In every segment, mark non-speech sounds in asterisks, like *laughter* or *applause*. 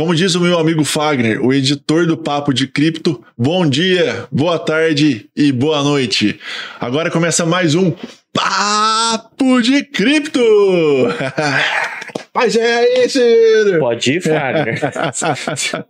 Como diz o meu amigo Fagner, o editor do Papo de Cripto, bom dia, boa tarde e boa noite. Agora começa mais um Papo de Cripto! *laughs* Mas é aí, Ciro! Pode ir, Fagner. *laughs*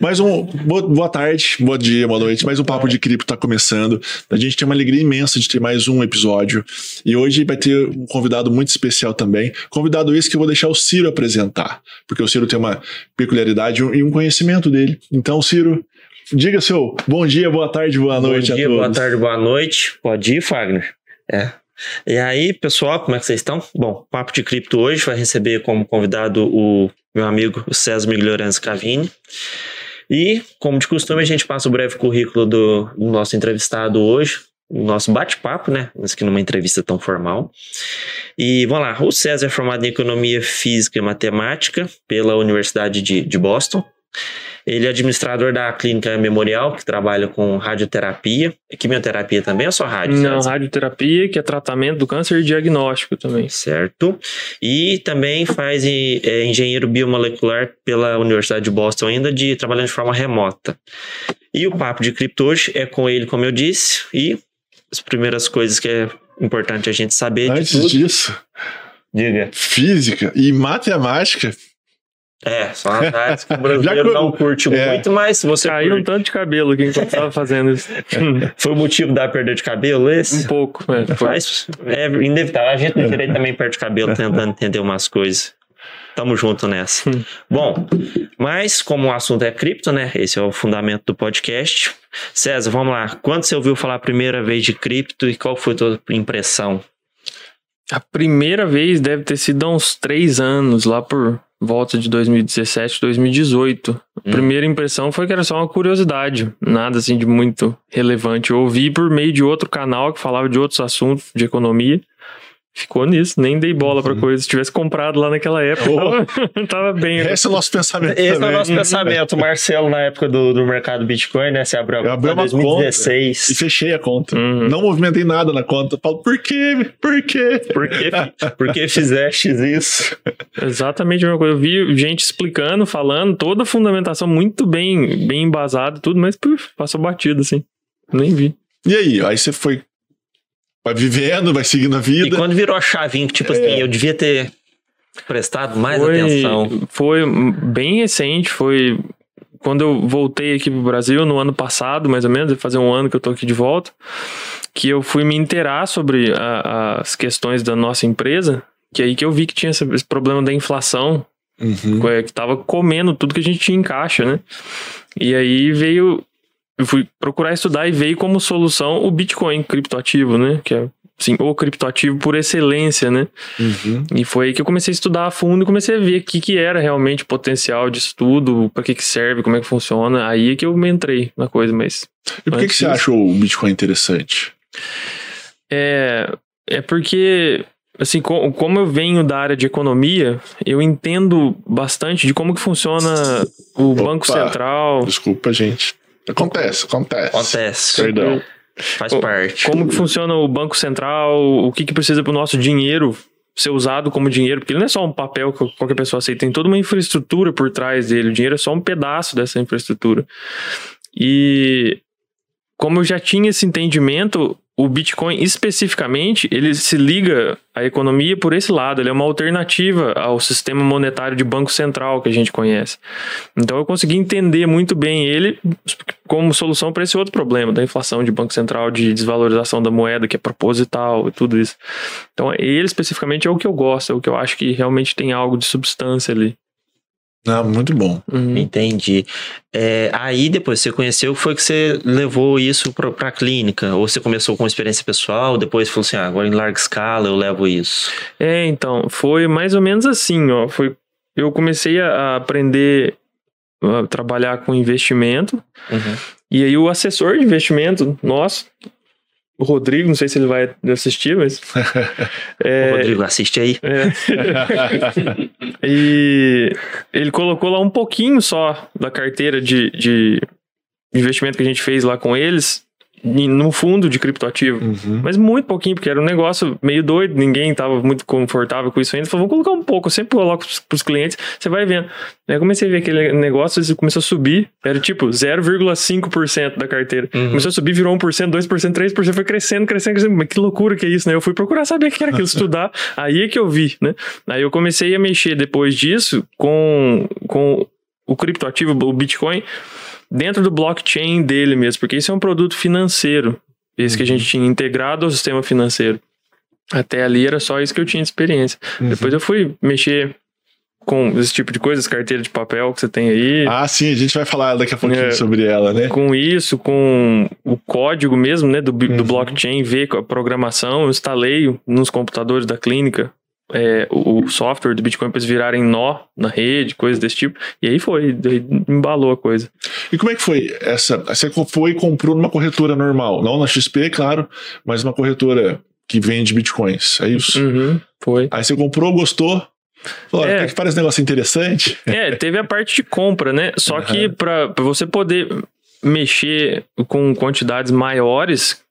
mais um. Boa, boa, tarde, bom dia, boa noite. Mais um Papo de Cripto está começando. A gente tem uma alegria imensa de ter mais um episódio. E hoje vai ter um convidado muito especial também. Convidado esse que eu vou deixar o Ciro apresentar. Porque o Ciro tem uma peculiaridade e um conhecimento dele. Então, Ciro, diga seu bom dia, boa tarde, boa noite bom dia, a todos. Boa tarde, boa noite. Pode ir, Fagner. É. E aí, pessoal, como é que vocês estão? Bom, Papo de Cripto hoje vai receber como convidado o meu amigo César Miglioranzi Cavini. E, como de costume, a gente passa o breve currículo do, do nosso entrevistado hoje, o nosso bate-papo, né? Mas que numa entrevista tão formal. E vamos lá, o César é formado em Economia Física e Matemática pela Universidade de, de Boston. Ele é administrador da clínica Memorial, que trabalha com radioterapia. E quimioterapia também ou só rádio? Não, radioterapia, que é tratamento do câncer e diagnóstico também. Certo. E também faz é, engenheiro biomolecular pela Universidade de Boston, ainda de trabalhando de forma remota. E o papo de cripto hoje é com ele, como eu disse, e as primeiras coisas que é importante a gente saber. Antes disso, diga. Física e matemática é, são as que o *laughs* brasileiro não curte é. muito, mas se você. Caiu curte... um tanto de cabelo aqui enquanto estava fazendo isso. *laughs* Foi o motivo da perda de cabelo esse? Um pouco, é. Mas é inevitável. A gente também perde cabelo tentando entender umas coisas. Tamo junto nessa. Hum. Bom, mas como o assunto é cripto, né? Esse é o fundamento do podcast. César, vamos lá. Quando você ouviu falar a primeira vez de cripto e qual foi a tua impressão? A primeira vez deve ter sido há uns três anos, lá por volta de 2017, 2018. A hum. primeira impressão foi que era só uma curiosidade, nada assim de muito relevante. Eu ouvi por meio de outro canal que falava de outros assuntos de economia. Ficou nisso, nem dei bola pra uhum. coisa. Se tivesse comprado lá naquela época, oh. *laughs* tava, bem. Esse é o nosso pensamento. Esse também. é o nosso pensamento. O Marcelo, na época do, do mercado Bitcoin, né? Você abriu a conta em 2016. e fechei a conta. Uhum. Não movimentei nada na conta. Falo, por quê? Por quê? Por quê? por que fizeste isso? Exatamente a mesma coisa. Eu vi gente explicando, falando, toda a fundamentação muito bem, bem embasada, tudo, mas puf, passou batido, assim. Nem vi. E aí? Aí você foi vai vivendo, vai seguindo a vida. E quando virou a chavinha, tipo assim, é. assim, eu devia ter prestado mais foi, atenção. Foi bem recente, foi quando eu voltei aqui pro Brasil no ano passado, mais ou menos, vai fazer um ano que eu tô aqui de volta, que eu fui me inteirar sobre a, as questões da nossa empresa, que é aí que eu vi que tinha esse, esse problema da inflação, uhum. Que tava comendo tudo que a gente tinha em caixa, né? E aí veio eu fui procurar estudar e veio como solução o Bitcoin criptoativo, né? Que é sim, o criptoativo por excelência, né? Uhum. E foi aí que eu comecei a estudar a fundo e comecei a ver o que, que era realmente o potencial de estudo, para que, que serve, como é que funciona. Aí é que eu me entrei na coisa, mas. E por que, que você achou o Bitcoin interessante? É, é porque assim, como eu venho da área de economia, eu entendo bastante de como que funciona o Opa, Banco Central. Desculpa, gente. Acontece, acontece. Acontece. Perdão. Faz parte. Como que funciona o Banco Central? O que, que precisa para o nosso dinheiro ser usado como dinheiro? Porque ele não é só um papel que qualquer pessoa aceita, tem toda uma infraestrutura por trás dele. O dinheiro é só um pedaço dessa infraestrutura. E como eu já tinha esse entendimento, o Bitcoin especificamente, ele se liga à economia por esse lado, ele é uma alternativa ao sistema monetário de banco central que a gente conhece. Então eu consegui entender muito bem ele como solução para esse outro problema da inflação de banco central, de desvalorização da moeda que é proposital e tudo isso. Então ele especificamente é o que eu gosto, é o que eu acho que realmente tem algo de substância ali. Ah, muito bom. Uhum. Entendi. É, aí depois você conheceu, foi que você levou isso para a clínica? Ou você começou com experiência pessoal, depois falou assim, ah, agora em larga escala eu levo isso? É, então, foi mais ou menos assim, ó. Foi, eu comecei a aprender a trabalhar com investimento. Uhum. E aí o assessor de investimento nosso, o Rodrigo, não sei se ele vai assistir, mas. *laughs* é, o Rodrigo, assiste aí. É. *laughs* e ele colocou lá um pouquinho só da carteira de, de investimento que a gente fez lá com eles no fundo de criptoativo. Uhum. Mas muito pouquinho, porque era um negócio meio doido, ninguém estava muito confortável com isso ainda. Vamos colocar um pouco, eu sempre coloco para os clientes, você vai vendo. Aí eu comecei a ver aquele negócio, ele começou a subir, era tipo 0,5% da carteira. Uhum. Começou a subir, virou 1%, 2%, 3%, foi crescendo, crescendo, crescendo. Mas que loucura que é isso, né? Eu fui procurar saber o que era aquilo, *laughs* estudar. Aí é que eu vi, né? Aí eu comecei a mexer depois disso com, com o criptoativo, o Bitcoin, dentro do blockchain dele mesmo, porque isso é um produto financeiro, esse que a gente tinha integrado ao sistema financeiro. Até ali era só isso que eu tinha de experiência. Uhum. Depois eu fui mexer com esse tipo de coisas, carteira de papel que você tem aí. Ah, sim, a gente vai falar daqui a pouquinho É. sobre ela, né? Com isso, com o código mesmo, né, do, bi- do Uhum. blockchain, ver com a programação, eu instalei nos computadores da clínica é, o, o software do Bitcoin para eles virarem nó na rede, coisas desse tipo. E aí foi, embalou a coisa. E como é que foi essa? Você foi e comprou numa corretora normal, não na XP, claro, mas uma corretora que vende bitcoins, é isso? Uhum, foi. Aí você comprou, gostou, falou, É. que parece um negócio interessante. É, teve a parte de compra, né? Só que para você poder mexer com quantidades maiores,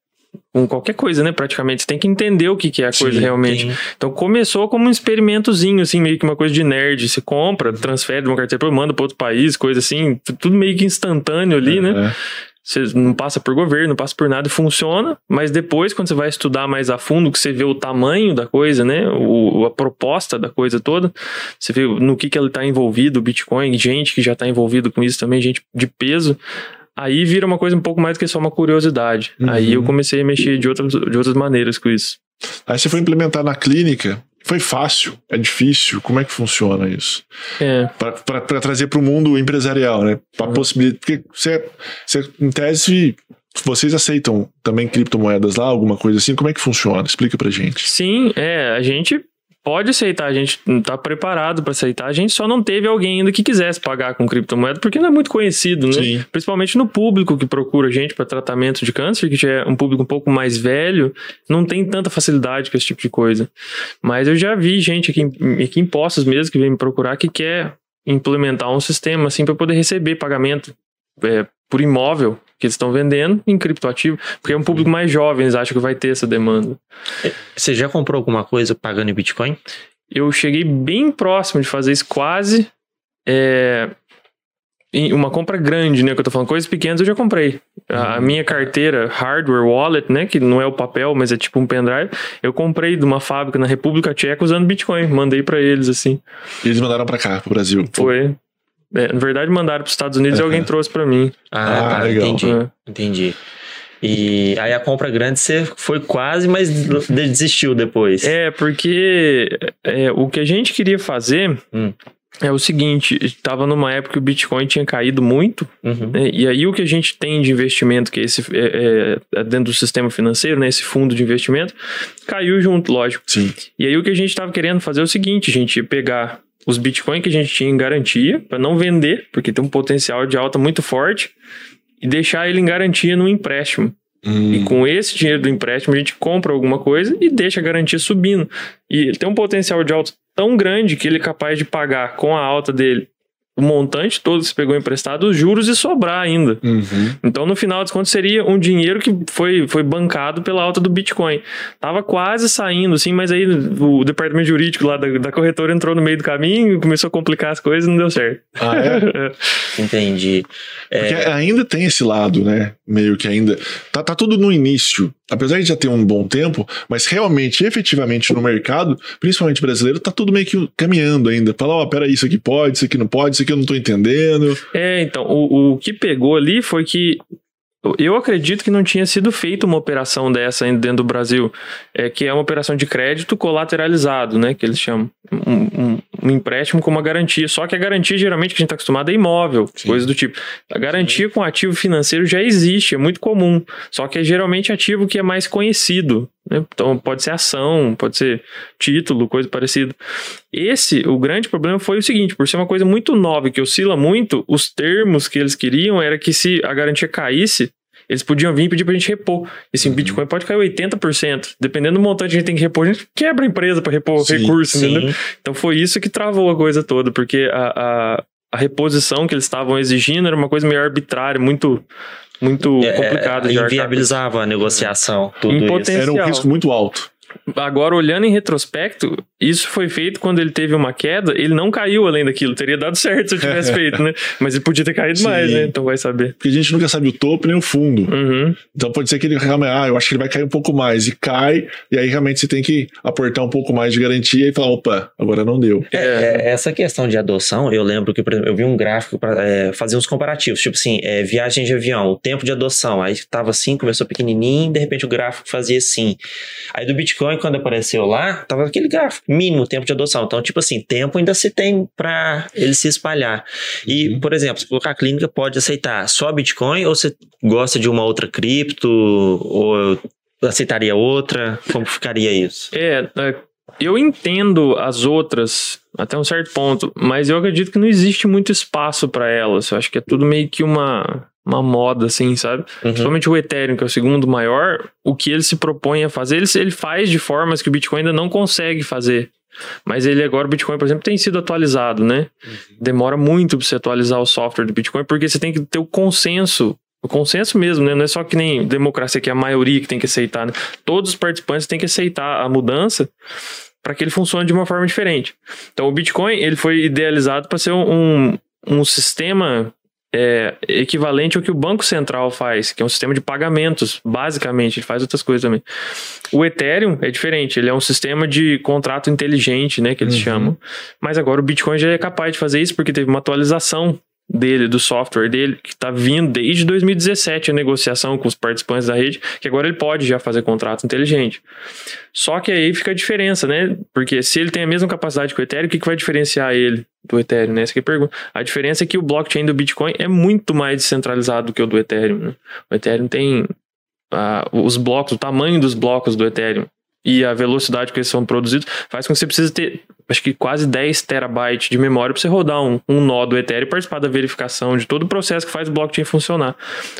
com qualquer coisa, né? Praticamente, você tem que entender o que, que é a Sim, coisa realmente. Então começou como um experimentozinho, assim, meio que uma coisa de nerd. Você compra, transfere de uma carteira, manda para outro país, coisa assim, tu- tudo meio que instantâneo ali, né? É. Você não passa por governo, não passa por nada e funciona, mas depois, quando você vai estudar mais a fundo, que você vê o tamanho da coisa, né? O, a proposta da coisa toda, você vê no que, que ele está envolvido, o Bitcoin, gente que já está envolvido com isso também, gente de peso. Aí vira uma coisa um pouco mais do que só uma curiosidade. Uhum. Aí eu comecei a mexer de outras, de outras maneiras com isso. Aí você foi implementar na clínica, foi fácil, é difícil, como é que funciona isso? É. Para trazer para o mundo empresarial, né? Para Uhum. possibilitar, porque você, você, em tese, vocês aceitam também criptomoedas lá, alguma coisa assim? Como é que funciona? Explica pra gente. Sim, é, a gente pode aceitar, a gente tá preparado para aceitar. A gente só não teve alguém ainda que quisesse pagar com criptomoeda, porque não é muito conhecido, né? Sim. Principalmente no público que procura a gente para tratamento de câncer, que já é um público um pouco mais velho, não tem tanta facilidade com esse tipo de coisa. Mas eu já vi gente aqui, em- aqui em Poços mesmo que vem me procurar que quer implementar um sistema assim para poder receber pagamento é, por imóvel que eles estão vendendo em criptoativo, porque é um público mais jovem, eles acham que vai ter essa demanda. Você já comprou alguma coisa pagando em Bitcoin? eu cheguei bem próximo de fazer isso quase. É, em uma compra grande, né? Que eu tô falando, coisas pequenas eu já comprei. A, a minha carteira hardware wallet, né? Que não é o papel, mas é tipo um pendrive. Eu comprei de uma fábrica na República Tcheca usando Bitcoin. Mandei pra eles, assim. E eles mandaram pra cá, pro Brasil. Foi. É, na verdade, mandaram pros Estados Unidos e Aham. alguém trouxe pra mim. Ah, Ah, tá, legal. entendi. É. Entendi. E aí a compra grande você foi quase, mas desistiu depois. É, porque é, o que a gente queria fazer Hum. é o seguinte: estava numa época que o Bitcoin tinha caído muito. Uhum. né? E aí o que a gente tem de investimento, que é esse é, é, é dentro do sistema financeiro, né? Esse fundo de investimento, caiu junto, lógico. Sim. E aí o que a gente estava querendo fazer é o seguinte: a gente ia pegar os Bitcoin que a gente tinha em garantia, para não vender, porque tem um potencial de alta muito forte, e deixar ele em garantia no empréstimo. Hum, E com esse dinheiro do empréstimo, a gente compra alguma coisa e deixa a garantia subindo. E ele tem um potencial de alta tão grande que ele é capaz de pagar com a alta dele o montante todo que você pegou emprestado, os juros e sobrar ainda. uhum. Então, no final das contas, seria um dinheiro que foi, foi bancado pela alta do Bitcoin. Tava quase saindo, assim, mas aí o departamento jurídico lá da, da corretora entrou no meio do caminho, começou a complicar as coisas e não deu certo. Ah, é? *laughs* Entendi. Porque É, ainda tem esse lado, né? Meio que ainda. Tá, tá tudo no início. Apesar de já ter um bom tempo, mas realmente, efetivamente, no mercado, principalmente brasileiro, tá tudo meio que caminhando ainda. Fala, ó, peraí, isso aqui pode, isso aqui não pode, isso aqui eu não tô entendendo. É, então, o, o que pegou ali foi que eu acredito que não tinha sido feita uma operação dessa ainda dentro do Brasil, é, que é uma operação de crédito colateralizado, né, que eles chamam. Um, um- um empréstimo com uma garantia. Só que a garantia, geralmente, que a gente está acostumado é imóvel, Sim. coisa do tipo. A garantia com ativo financeiro já existe, é muito comum. Só que é geralmente ativo que é mais conhecido. né? Então, pode ser ação, pode ser título, coisa parecida. Esse, o grande problema foi o seguinte, por ser uma coisa muito nova que oscila muito, os termos que eles queriam era que se a garantia caísse, eles podiam vir e pedir pra gente repor. E assim, o Bitcoin pode cair 80%. Dependendo do montante que a gente tem que repor, a gente quebra a empresa pra repor Sim, recurso, entendeu? sim. Então foi isso que travou a coisa toda, porque a, a, a reposição que eles estavam exigindo era uma coisa meio arbitrária, muito muito É, complicado com inviabilizava a negociação, tudo. Era um risco muito alto. Agora, olhando em retrospecto, isso foi feito quando ele teve uma queda, ele não caiu além daquilo. Teria dado *laughs* certo se eu tivesse *laughs* feito, né? Mas ele podia ter caído Sim. mais, né? Então vai saber. Porque a gente nunca sabe o topo nem o fundo. Uhum. Então pode ser que ele realmente, ah, eu acho que ele vai cair um pouco mais. E cai, e aí realmente você tem que aportar um pouco mais de garantia e falar, opa, agora não deu. É, é, essa questão de adoção, eu lembro que, por exemplo, eu vi um gráfico para fazer uns comparativos, tipo assim, é, viagem de avião, o tempo de adoção, aí tava assim, começou pequenininho, de repente o gráfico fazia assim. Aí do Bitcoin, quando apareceu lá, tava aquele gráfico, mínimo tempo de adoção. Então, tipo assim, tempo ainda se tem para ele se espalhar. E, Uhum. por exemplo, se colocar a clínica pode aceitar só Bitcoin ou você gosta de uma outra cripto ou aceitaria outra? Como ficaria isso? É, é, eu entendo as outras até um certo ponto, mas eu acredito que não existe muito espaço para elas. Eu acho que é tudo meio que uma, uma moda, assim, sabe? Uhum. Principalmente o Ethereum, que é o segundo maior, o que ele se propõe a fazer, ele, ele faz de formas que o Bitcoin ainda não consegue fazer. Mas ele agora, o Bitcoin, por exemplo, tem sido atualizado, né? Demora muito para você atualizar o software do Bitcoin, porque você tem que ter o consenso. O consenso mesmo, né? Não é só que nem democracia, que é a maioria que tem que aceitar, né? Todos os participantes têm que aceitar a mudança para que ele funcione de uma forma diferente. Então, o Bitcoin, ele foi idealizado para ser um, um sistema é, equivalente ao que o Banco Central faz, que é um sistema de pagamentos, basicamente, ele faz outras coisas também. O Ethereum é diferente, ele é um sistema de contrato inteligente, né, que eles Uhum. chamam. Mas agora o Bitcoin já é capaz de fazer isso porque teve uma atualização dele, do software dele, que está vindo desde 2017 a negociação com os participantes da rede, que agora ele pode já fazer contrato inteligente. Só que aí fica a diferença, né? Porque se ele tem a mesma capacidade que o Ethereum, o que, que vai diferenciar ele do Ethereum, né? Essa que é a pergunta. A diferença é que o blockchain do Bitcoin é muito mais descentralizado do que o do Ethereum. Né? O Ethereum tem ah, os blocos, o tamanho dos blocos do Ethereum e a velocidade que eles são produzidos faz com que você precise ter, acho que quase 10 terabytes de memória para você rodar um, um nó do Ethereum e participar da verificação de todo o processo que faz o blockchain funcionar.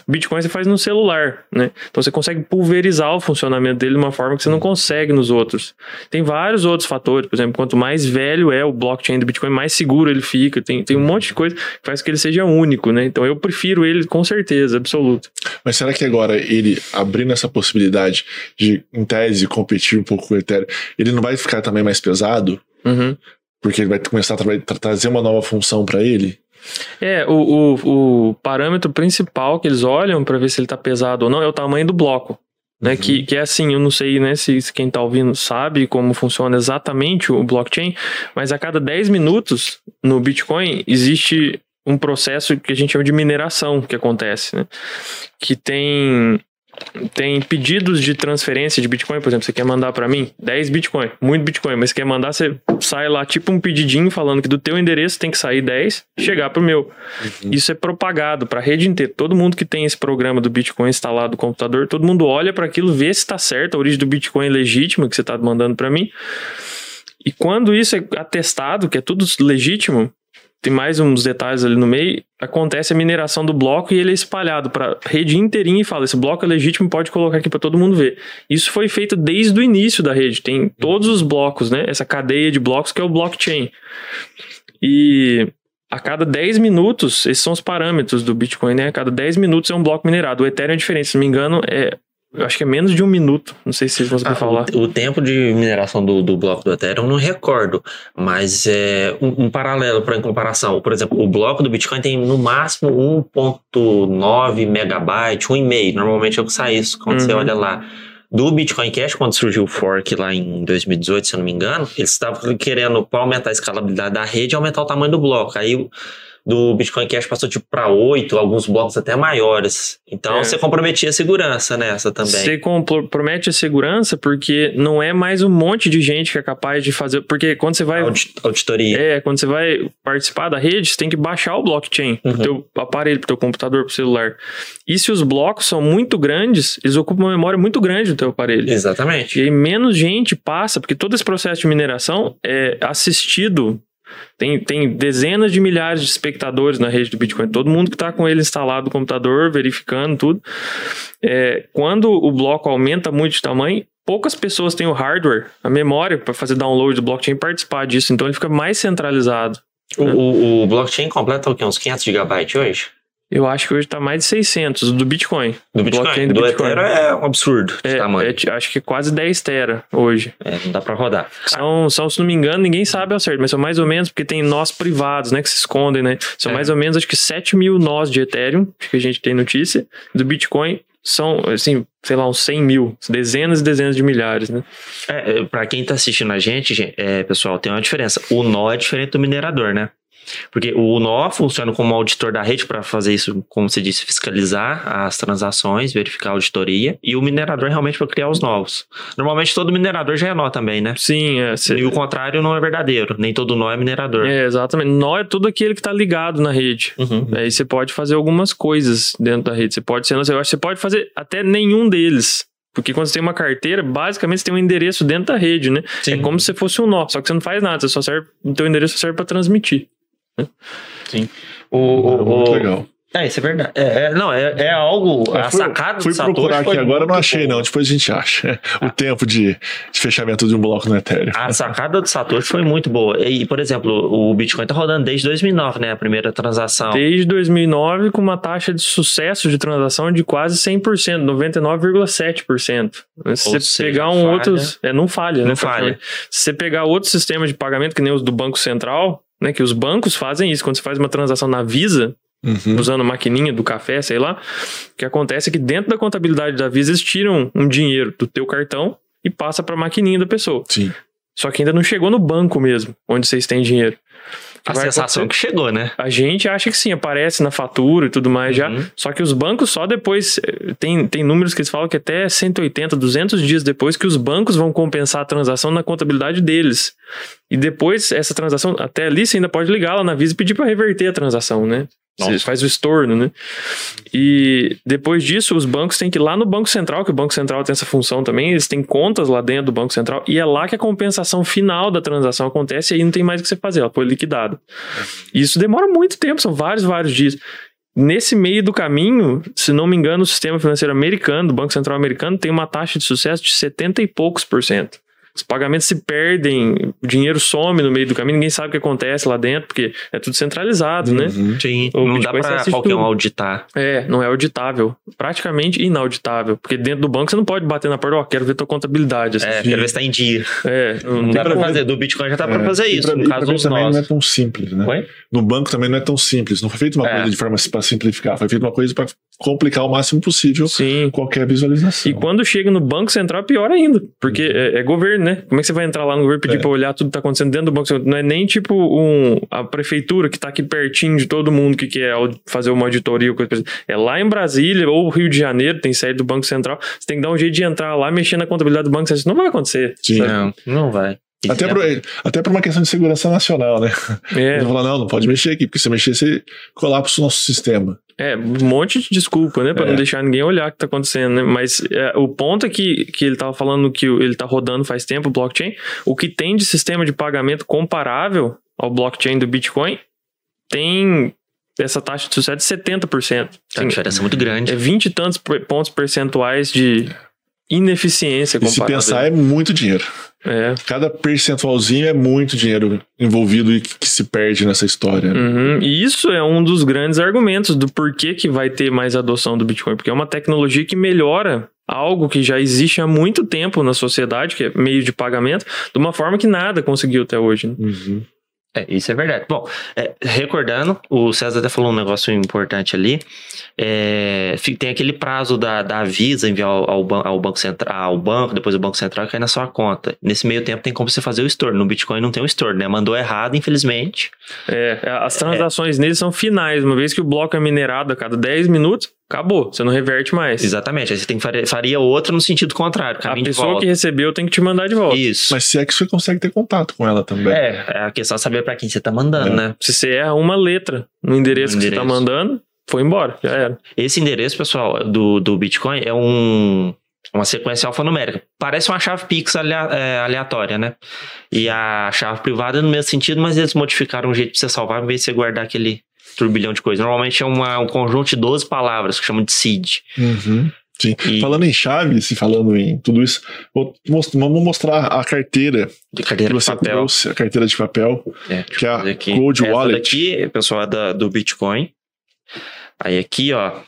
Bitcoin você faz no celular, né? Então você consegue pulverizar o funcionamento dele de uma forma que você não consegue nos outros. Tem vários outros fatores, por exemplo, quanto mais velho é o blockchain do Bitcoin, mais seguro ele fica. Tem, tem um monte de coisa que faz com que ele seja único, né? Então eu prefiro ele com certeza, absoluto. Mas será que agora ele abrindo essa possibilidade de, em tese, competir um pouco com o Ethereum, ele não vai ficar também mais pesado? Uhum. Porque ele vai começar a tra- tra- trazer uma nova função para ele? É, o, o, o parâmetro principal que eles olham para ver se ele tá pesado ou não é o tamanho do bloco. Né, Uhum. que, que é assim, eu não sei né, se, se quem tá ouvindo sabe como funciona exatamente o blockchain, mas a cada 10 minutos no Bitcoin existe um processo que a gente chama de mineração que acontece, né? Que tem tem pedidos de transferência de Bitcoin, por exemplo, você quer mandar para mim 10 Bitcoin, muito Bitcoin, mas você quer mandar, você sai lá tipo um pedidinho falando que do teu endereço tem que sair 10, chegar pro meu. Isso é propagado para a rede inteira. Todo mundo que tem esse programa do Bitcoin instalado no computador, todo mundo olha para aquilo, vê se está certo, a origem do Bitcoin é legítima que você está mandando para mim. E quando isso é atestado, que é tudo legítimo, tem mais uns detalhes ali no meio, acontece a mineração do bloco e ele é espalhado para a rede inteirinha e fala: esse bloco é legítimo, pode colocar aqui para todo mundo ver. Isso foi feito desde o início da rede, tem todos os blocos, né? Essa cadeia de blocos que é o blockchain. E a cada 10 minutos, esses são os parâmetros do Bitcoin, né? A cada 10 minutos é um bloco minerado. O Ethereum é diferente, se não me engano, é. Eu acho que é menos de um minuto. Não sei se vocês vão saber Ah, falar. O, o tempo de mineração do, do bloco do Ethereum eu não recordo, mas é um, um paralelo para em comparação. Por exemplo, o bloco do Bitcoin tem no máximo 1.9 megabyte, 1,5. Normalmente é o que sai isso quando você Uhum. olha lá. Do Bitcoin Cash, quando surgiu o fork lá em 2018, se eu não me engano, eles estavam querendo, para aumentar a escalabilidade da rede, aumentar o tamanho do bloco. Aí do Bitcoin Cash passou tipo para 8, alguns blocos até maiores. Então É. você comprometia a segurança nessa também. Você compromete a segurança porque não é mais um monte de gente que é capaz de fazer. Porque quando você vai. Audi- Auditoria. É, quando você vai participar da rede, você tem que baixar o blockchain Uhum. pro teu aparelho, pro teu computador, pro celular. E se os blocos são muito grandes, eles ocupam uma memória muito grande do teu aparelho. Exatamente. E aí menos gente passa, porque todo esse processo de mineração é assistido. Tem, tem dezenas de milhares de espectadores na rede do Bitcoin. Todo mundo que está com ele instalado no computador, verificando tudo. É, quando o bloco aumenta muito de tamanho, poucas pessoas têm o hardware, a memória para fazer download do blockchain e participar disso. Então ele fica mais centralizado. O, o, o blockchain completa o quê? Uns 500 gigabytes hoje? Eu acho que hoje tá mais de 600 do Bitcoin. Do Bitcoin. blockchain Do, Ethereum é um absurdo de É, tamanho. é, acho que quase 10 tera hoje. É, não dá pra rodar. São, são, se não me engano, ninguém sabe ao certo, mas são mais ou menos, porque tem nós privados, né, que se escondem, né? São É. mais ou menos, acho que 7 mil nós de Ethereum, que a gente tem notícia. Do Bitcoin são, assim, sei lá, uns 100 mil, dezenas e dezenas de milhares, né? É, pra quem tá assistindo a gente, gente, é, pessoal, tem uma diferença. O nó é diferente do minerador, né? Porque o nó funciona como auditor da rede para fazer isso, como você disse, fiscalizar as transações, verificar a auditoria, e o minerador realmente para criar os novos. Normalmente todo minerador já é nó também, né? Sim, é. E o contrário não é verdadeiro. Nem todo nó é minerador. é, exatamente. Nó é tudo aquele que tá ligado na rede. Uhum. Aí você pode fazer algumas coisas dentro da rede. Você pode ser, eu acho você pode fazer até nenhum deles. Porque quando você tem uma carteira, basicamente você tem um endereço dentro da rede, né? Sim. É como se fosse um nó, só que você não faz nada, você só serve, o teu endereço serve para transmitir. O, o- Muito o- legal. É, isso é verdade. É, é- não, é, é algo. Eu a fui, sacada fui do Satoshi procurar aqui foi agora, não achei boa. não. Depois a gente acha. *laughs* O tempo de, de fechamento de um bloco no Ethereum. A sacada do Satoshi foi muito boa. E, por exemplo, o Bitcoin tá rodando desde 2009, né? A primeira transação. Desde 2009, com uma taxa de sucesso de transação de quase 100%, 99,7%. Se Ou você seja, pegar um falha. outro. É, não falha, Não né? falha. Se você pegar outro sistema de pagamento, que nem os do Banco Central, né? Que os bancos fazem isso. Quando você faz uma transação na Visa, Uhum. usando a maquininha do café, sei lá, o que acontece é que dentro da contabilidade da Visa, eles tiram um dinheiro do teu cartão e passa para a maquininha da pessoa. Sim. Só que ainda não chegou no banco mesmo, onde vocês têm dinheiro. A sensação acontecer? que chegou, né? A gente acha que sim, aparece na fatura e tudo mais já. Uhum. Só que os bancos só depois. eh, Tem, tem números que eles falam que até 180, 200 dias depois que os bancos vão compensar a transação na contabilidade deles. E depois, essa transação, até ali você ainda pode ligar lá na Visa e pedir para reverter a transação, né? Você faz o estorno, né? E depois disso, os bancos têm que ir lá no Banco Central, que o Banco Central tem essa função também, eles têm contas lá dentro do Banco Central, e é lá que a compensação final da transação acontece e aí não tem mais o que você fazer, ela foi liquidada. E isso demora muito tempo, são vários, vários dias. Nesse meio do caminho, se não me engano, o sistema financeiro americano, do Banco Central americano, tem uma taxa de sucesso de 70 e poucos por cento. Os pagamentos se perdem, o dinheiro some no meio do caminho, ninguém sabe o que acontece lá dentro, porque é tudo centralizado, né? Uhum. Sim. O não dá Bitcoin pra assiste qualquer um auditar. É, não é auditável. Praticamente inauditável. Porque dentro do banco você não pode bater na porta, ó, quero ver tua contabilidade. assim. É, quero ver se tá em dia. É, não, Não dá dá pra pra fazer. Do Bitcoin já tá pra É. fazer E isso. pra- No caso dos também não é tão simples, né? Oi? No banco também não é tão simples. Não foi feita uma É. coisa de forma para simplificar. Foi feita uma coisa para complicar o máximo possível Sim. qualquer visualização. E quando chega no Banco Central, é pior ainda. Porque é, é governo, né? Como é que você vai entrar lá no governo e pedir É. pra olhar tudo que tá acontecendo dentro do Banco Central? Não é nem tipo um, a prefeitura que tá aqui pertinho de todo mundo que quer fazer uma auditoria. coisa. É lá em Brasília ou Rio de Janeiro, tem sede do Banco Central. Você tem que dar um jeito de entrar lá, mexer na contabilidade do Banco Central. Isso não vai acontecer. Sim. Não, não vai. Até por, até por uma questão de segurança nacional, né? É, Eles vão falar, não, não pode mexer aqui, porque se mexer, você colapsa o nosso sistema. É, um monte de desculpa, né? Pra É. não deixar ninguém olhar o que tá acontecendo, né? Mas é, o ponto é que, que ele tava falando que ele tá rodando faz tempo, o blockchain. O que tem de sistema de pagamento comparável ao blockchain do Bitcoin tem essa taxa de sucesso de 70%. Tem uma Assim, diferença muito grande. é 20 e tantos pontos percentuais de ineficiência E se pensar, é muito dinheiro. É. Cada percentualzinho é muito dinheiro envolvido e que, que se perde nessa história. né? Uhum. E isso é um dos grandes argumentos do porquê que vai ter mais adoção do Bitcoin, porque é uma tecnologia que melhora algo que já existe há muito tempo na sociedade, que é meio de pagamento, de uma forma que nada conseguiu até hoje. né? Uhum. É, isso é verdade. Bom, é, recordando, o César até falou um negócio importante ali. É, tem aquele prazo da, da Visa enviar ao, ao, ban- ao Banco Central, ao banco, depois o Banco Central cai na sua conta. Nesse meio tempo tem como você fazer o store. No Bitcoin não tem o store, né? Mandou errado, infelizmente. É, as transações nele são finais, uma vez que o bloco é minerado a cada 10 minutos, acabou, você não reverte mais. Exatamente. Aí você tem que faria, outra no sentido contrário, A caminho pessoa volta. que recebeu tem que te mandar de volta. Isso. Mas se é que você consegue ter contato com ela também. É, é a questão é saber pra quem você tá mandando, É. né? Se você erra uma letra no endereço No que você tá endereço. mandando, foi embora, já era. Esse endereço, pessoal, do, do Bitcoin é um, uma sequência alfanumérica. Parece uma chave Pix é, aleatória, né? E a chave privada é no mesmo sentido, mas eles modificaram o jeito de você salvar em vez de você guardar aquele turbilhão de coisas. Normalmente é uma- um conjunto de 12 palavras que chamam de seed. Uhum. Sim. E- Falando em chaves e falando em tudo isso, vou most- vamos mostrar a carteira De que carteira de você papel. trouxe, a carteira de papel. É, que é a aqui. Cold Essa Wallet. daqui, pessoal, é da, do Bitcoin. Aí aqui, ó,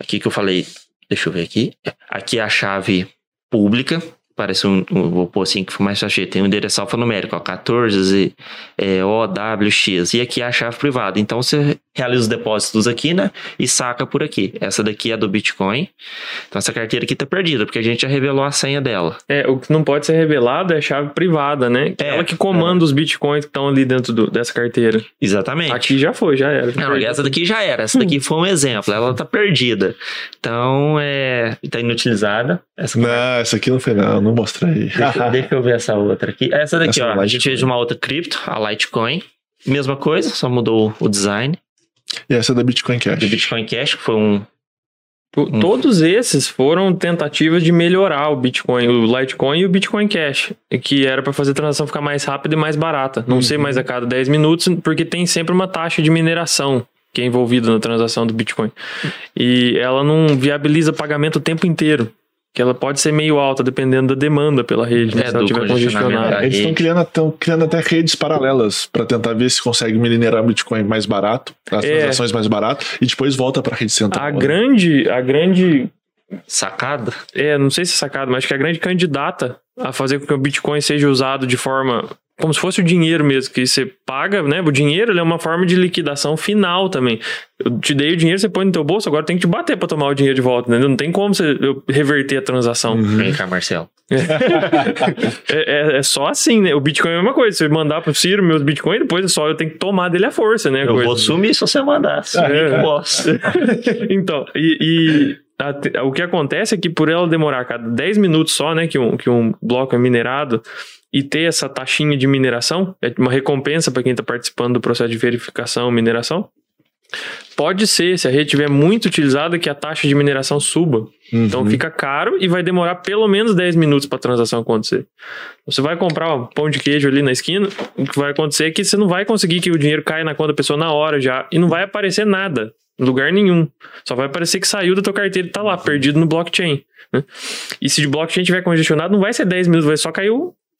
aqui que eu falei, deixa eu ver aqui. Aqui é a chave pública, parece um, um, vou pôr assim que foi mais fácil, tem um endereço alfanumérico, ó, 14 é, OWX, e aqui é a chave privada. Então você realiza os depósitos aqui, né, e saca por aqui. Essa daqui é do Bitcoin. Então essa carteira aqui tá perdida, porque a gente já revelou a senha dela. É, o que não pode ser revelado é a chave privada, né? É, ela que comanda é. os Bitcoins que estão ali dentro do, dessa carteira. Exatamente. Aqui já foi, já era. não, essa daqui já era. Essa daqui hum. foi um exemplo. Ela tá perdida. Então, é, tá inutilizada. Essa não, essa aqui não foi não não mostrei. Deixa, *laughs* deixa, eu ver essa outra aqui. Essa daqui, essa ó. A gente fez uma outra cripto, a Litecoin. Mesma coisa, só mudou o design. E essa é da Bitcoin Cash. Do Bitcoin Cash, que foi um. um... Todos esses foram tentativas de melhorar o Bitcoin, o Litecoin e o Bitcoin Cash, que era para fazer a transação ficar mais rápida e mais barata. Não uhum. ser mais a cada 10 minutos, porque tem sempre uma taxa de mineração que é envolvida na transação do Bitcoin. E ela não viabiliza pagamento o tempo inteiro que ela pode ser meio alta, dependendo da demanda pela rede, né? É, se ela estiver congestionada. Eles estão criando, criando até redes paralelas para tentar ver se consegue minerar Bitcoin mais barato, as é. transações mais baratas, e depois volta para a rede central. A grande, a grande sacada? É, não sei se é sacada, mas acho que a grande candidata a fazer com que o Bitcoin seja usado de forma como se fosse o dinheiro mesmo que você paga, né? O dinheiro é uma forma de liquidação final também. Eu te dei o dinheiro, você põe no teu bolso, agora tem que te bater para tomar o dinheiro de volta, né? Não tem como você eu reverter a transação. Uhum. Vem cá, Marcelo. *laughs* é, é, é, só assim, né? O Bitcoin é a mesma coisa. Você mandar pro Ciro meus Bitcoin, depois é só eu tenho que tomar dele a força, né? eu coisa. vou sumir se você mandar. É. *laughs* então, e, e a, o que acontece é que por ela demorar cada 10 minutos só, né? Que um, que um bloco é minerado e ter essa taxinha de mineração, é uma recompensa para quem está participando do processo de verificação e mineração. Pode ser, se a rede estiver muito utilizada, que a taxa de mineração suba. Uhum. Então fica caro e vai demorar pelo menos 10 minutos para a transação acontecer. Você vai comprar um pão de queijo ali na esquina, o que vai acontecer é que você não vai conseguir que o dinheiro caia na conta da pessoa na hora já e não vai aparecer nada, em lugar nenhum. Só vai aparecer que saiu da tua carteira e está lá, perdido no blockchain. Né? E se o blockchain estiver congestionado, não vai ser 10 minutos, vai só cair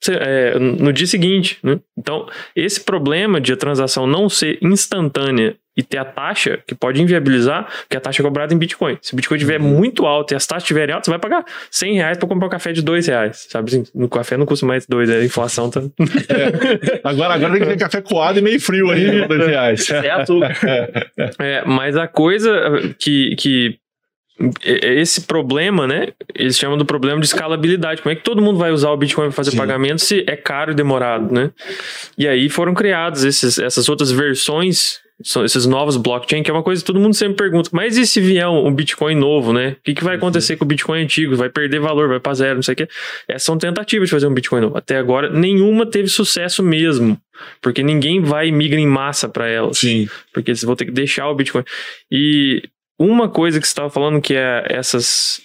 é, no dia seguinte. Né? Então, esse problema de a transação não ser instantânea e ter a taxa, que pode inviabilizar, que a taxa é cobrada em Bitcoin. Se o Bitcoin estiver uhum. muito alto e as taxas estiverem altas, você vai pagar 100 reais para comprar um café de 2 reais. Sabe assim, no café não custa mais 2, a inflação tá. É. Agora, agora tem que ter *laughs* café coado e meio frio aí, 2 reais. *laughs* É açúcar. É, mas a coisa que, que esse problema, né? Eles chamam do problema de escalabilidade. Como é que todo mundo vai usar o Bitcoin para fazer Sim. pagamento se é caro e demorado, né? E aí foram criados esses, essas outras versões, esses novos blockchain, que é uma coisa que todo mundo sempre pergunta. Mas e se vier um, Bitcoin novo, né? O que, que vai uhum. acontecer com o Bitcoin antigo? Vai perder valor, vai para zero, não sei o quê. Essas são tentativas de fazer um Bitcoin novo. Até agora, nenhuma teve sucesso mesmo. Porque ninguém vai e migra em massa para elas. Sim. Porque eles vão ter que deixar o Bitcoin. E uma coisa que você estava falando que é essas.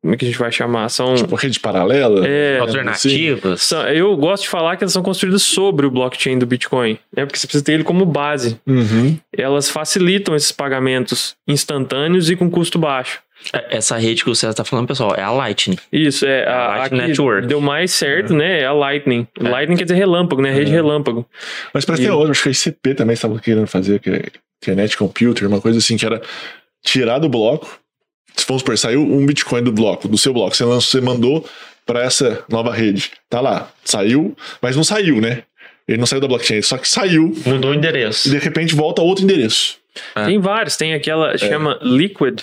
Como é que a gente vai chamar? São. Tipo, rede paralela? É, alternativas. São, eu gosto de falar que elas são construídas sobre o blockchain do Bitcoin. Né? Porque você precisa ter ele como base. Uhum. Elas facilitam esses pagamentos instantâneos e com custo baixo. É, essa rede que o César está falando, pessoal, é a Lightning. Isso, é, a, a Lightning Network. Deu mais certo, é. né? É a Lightning. É. Lightning quer dizer relâmpago, né? Rede é. relâmpago. Mas parece que tem outro, acho que a ICP também estava querendo fazer, que é Internet Computer, uma coisa assim, que era tirar do bloco. Se vamos supor, saiu um Bitcoin do bloco, do seu bloco, você, lançou, você mandou para essa nova rede. Tá lá, saiu, mas não saiu, né? Ele não saiu da blockchain, só que saiu. Mudou o endereço. E de repente volta outro endereço. É. Tem vários, tem aquela, é. chama Liquid.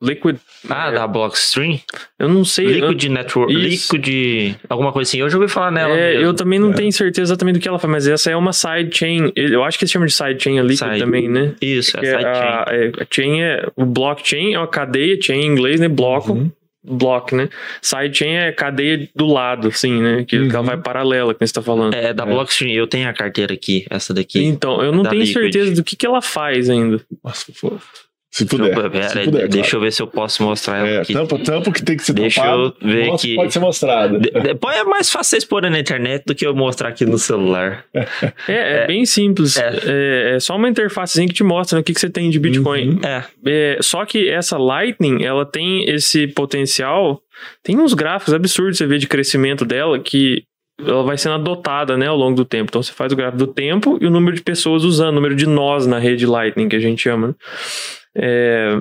Liquid. Ah, é, da Blockstream? Eu não sei. Liquid eu, Network. Isso. Liquid. Alguma coisa assim. Eu já ouvi falar nela. É, eu também não é. tenho certeza exatamente do que ela faz, mas essa é uma sidechain. Eu acho que se chama de sidechain a Liquid side. também, né? Isso, é sidechain. A, é, a chain é. O blockchain é uma cadeia, chain em inglês, né? Bloco. Uhum. Block, né? Sidechain é cadeia do lado, assim, né? Que, uhum. ela vai paralela, que você tá falando. É, da é. Blockstream. Eu tenho a carteira aqui, essa daqui. Então, eu não tenho Liquid. certeza do que, que ela faz ainda. Nossa, foda. Se puder. Deixa, eu, pera, se puder, deixa claro. eu ver se eu posso mostrar ela é, aqui. Tampa, tampa que tem que ser Deixa tampado, eu ver aqui. Pode ser mostrado. Depois é mais fácil porem na internet do que eu mostrar aqui no celular. É, é, é bem simples. É. é. é. só uma interfacezinha que te mostra o que, que você tem de Bitcoin. Uhum. É. Só que essa Lightning, ela tem esse potencial. Tem uns gráficos absurdos você vê de crescimento dela que ela vai sendo adotada né, ao longo do tempo. Então você faz o gráfico do tempo e o número de pessoas usando, o número de nós na rede Lightning, que a gente chama. Né? É,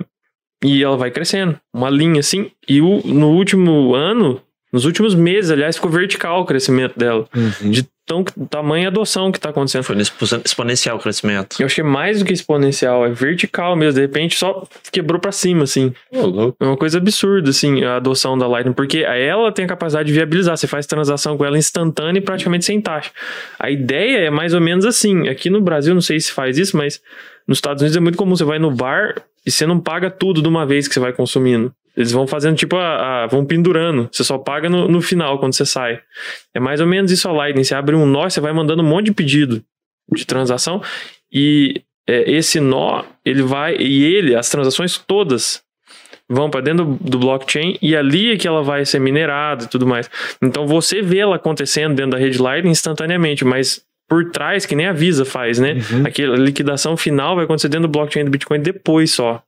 e ela vai crescendo, uma linha assim. E o, no último ano, nos últimos meses, aliás, ficou vertical o crescimento dela. Uhum. De tão tamanha adoção que tá acontecendo. Foi exponencial o crescimento. Eu achei mais do que exponencial, é vertical mesmo. De repente só quebrou para cima, assim. Oh, é uma coisa absurda, assim, a adoção da Lightning, porque ela tem a capacidade de viabilizar. Você faz transação com ela instantânea e praticamente sem taxa. A ideia é mais ou menos assim. Aqui no Brasil, não sei se faz isso, mas nos Estados Unidos é muito comum. Você vai no bar e você não paga tudo de uma vez que você vai consumindo. Eles vão fazendo tipo a, a, vão pendurando. Você só paga no, no final quando você sai. É mais ou menos isso a Lightning. Você abre um nó, você vai mandando um monte de pedido de transação e é, esse nó ele vai e ele as transações todas vão para dentro do, do, blockchain e ali é que ela vai ser minerada e tudo mais. Então você vê ela acontecendo dentro da rede Lightning instantaneamente, mas por trás, que nem a Visa faz, né? Uhum. Aquela liquidação final vai acontecer dentro do blockchain do Bitcoin depois só.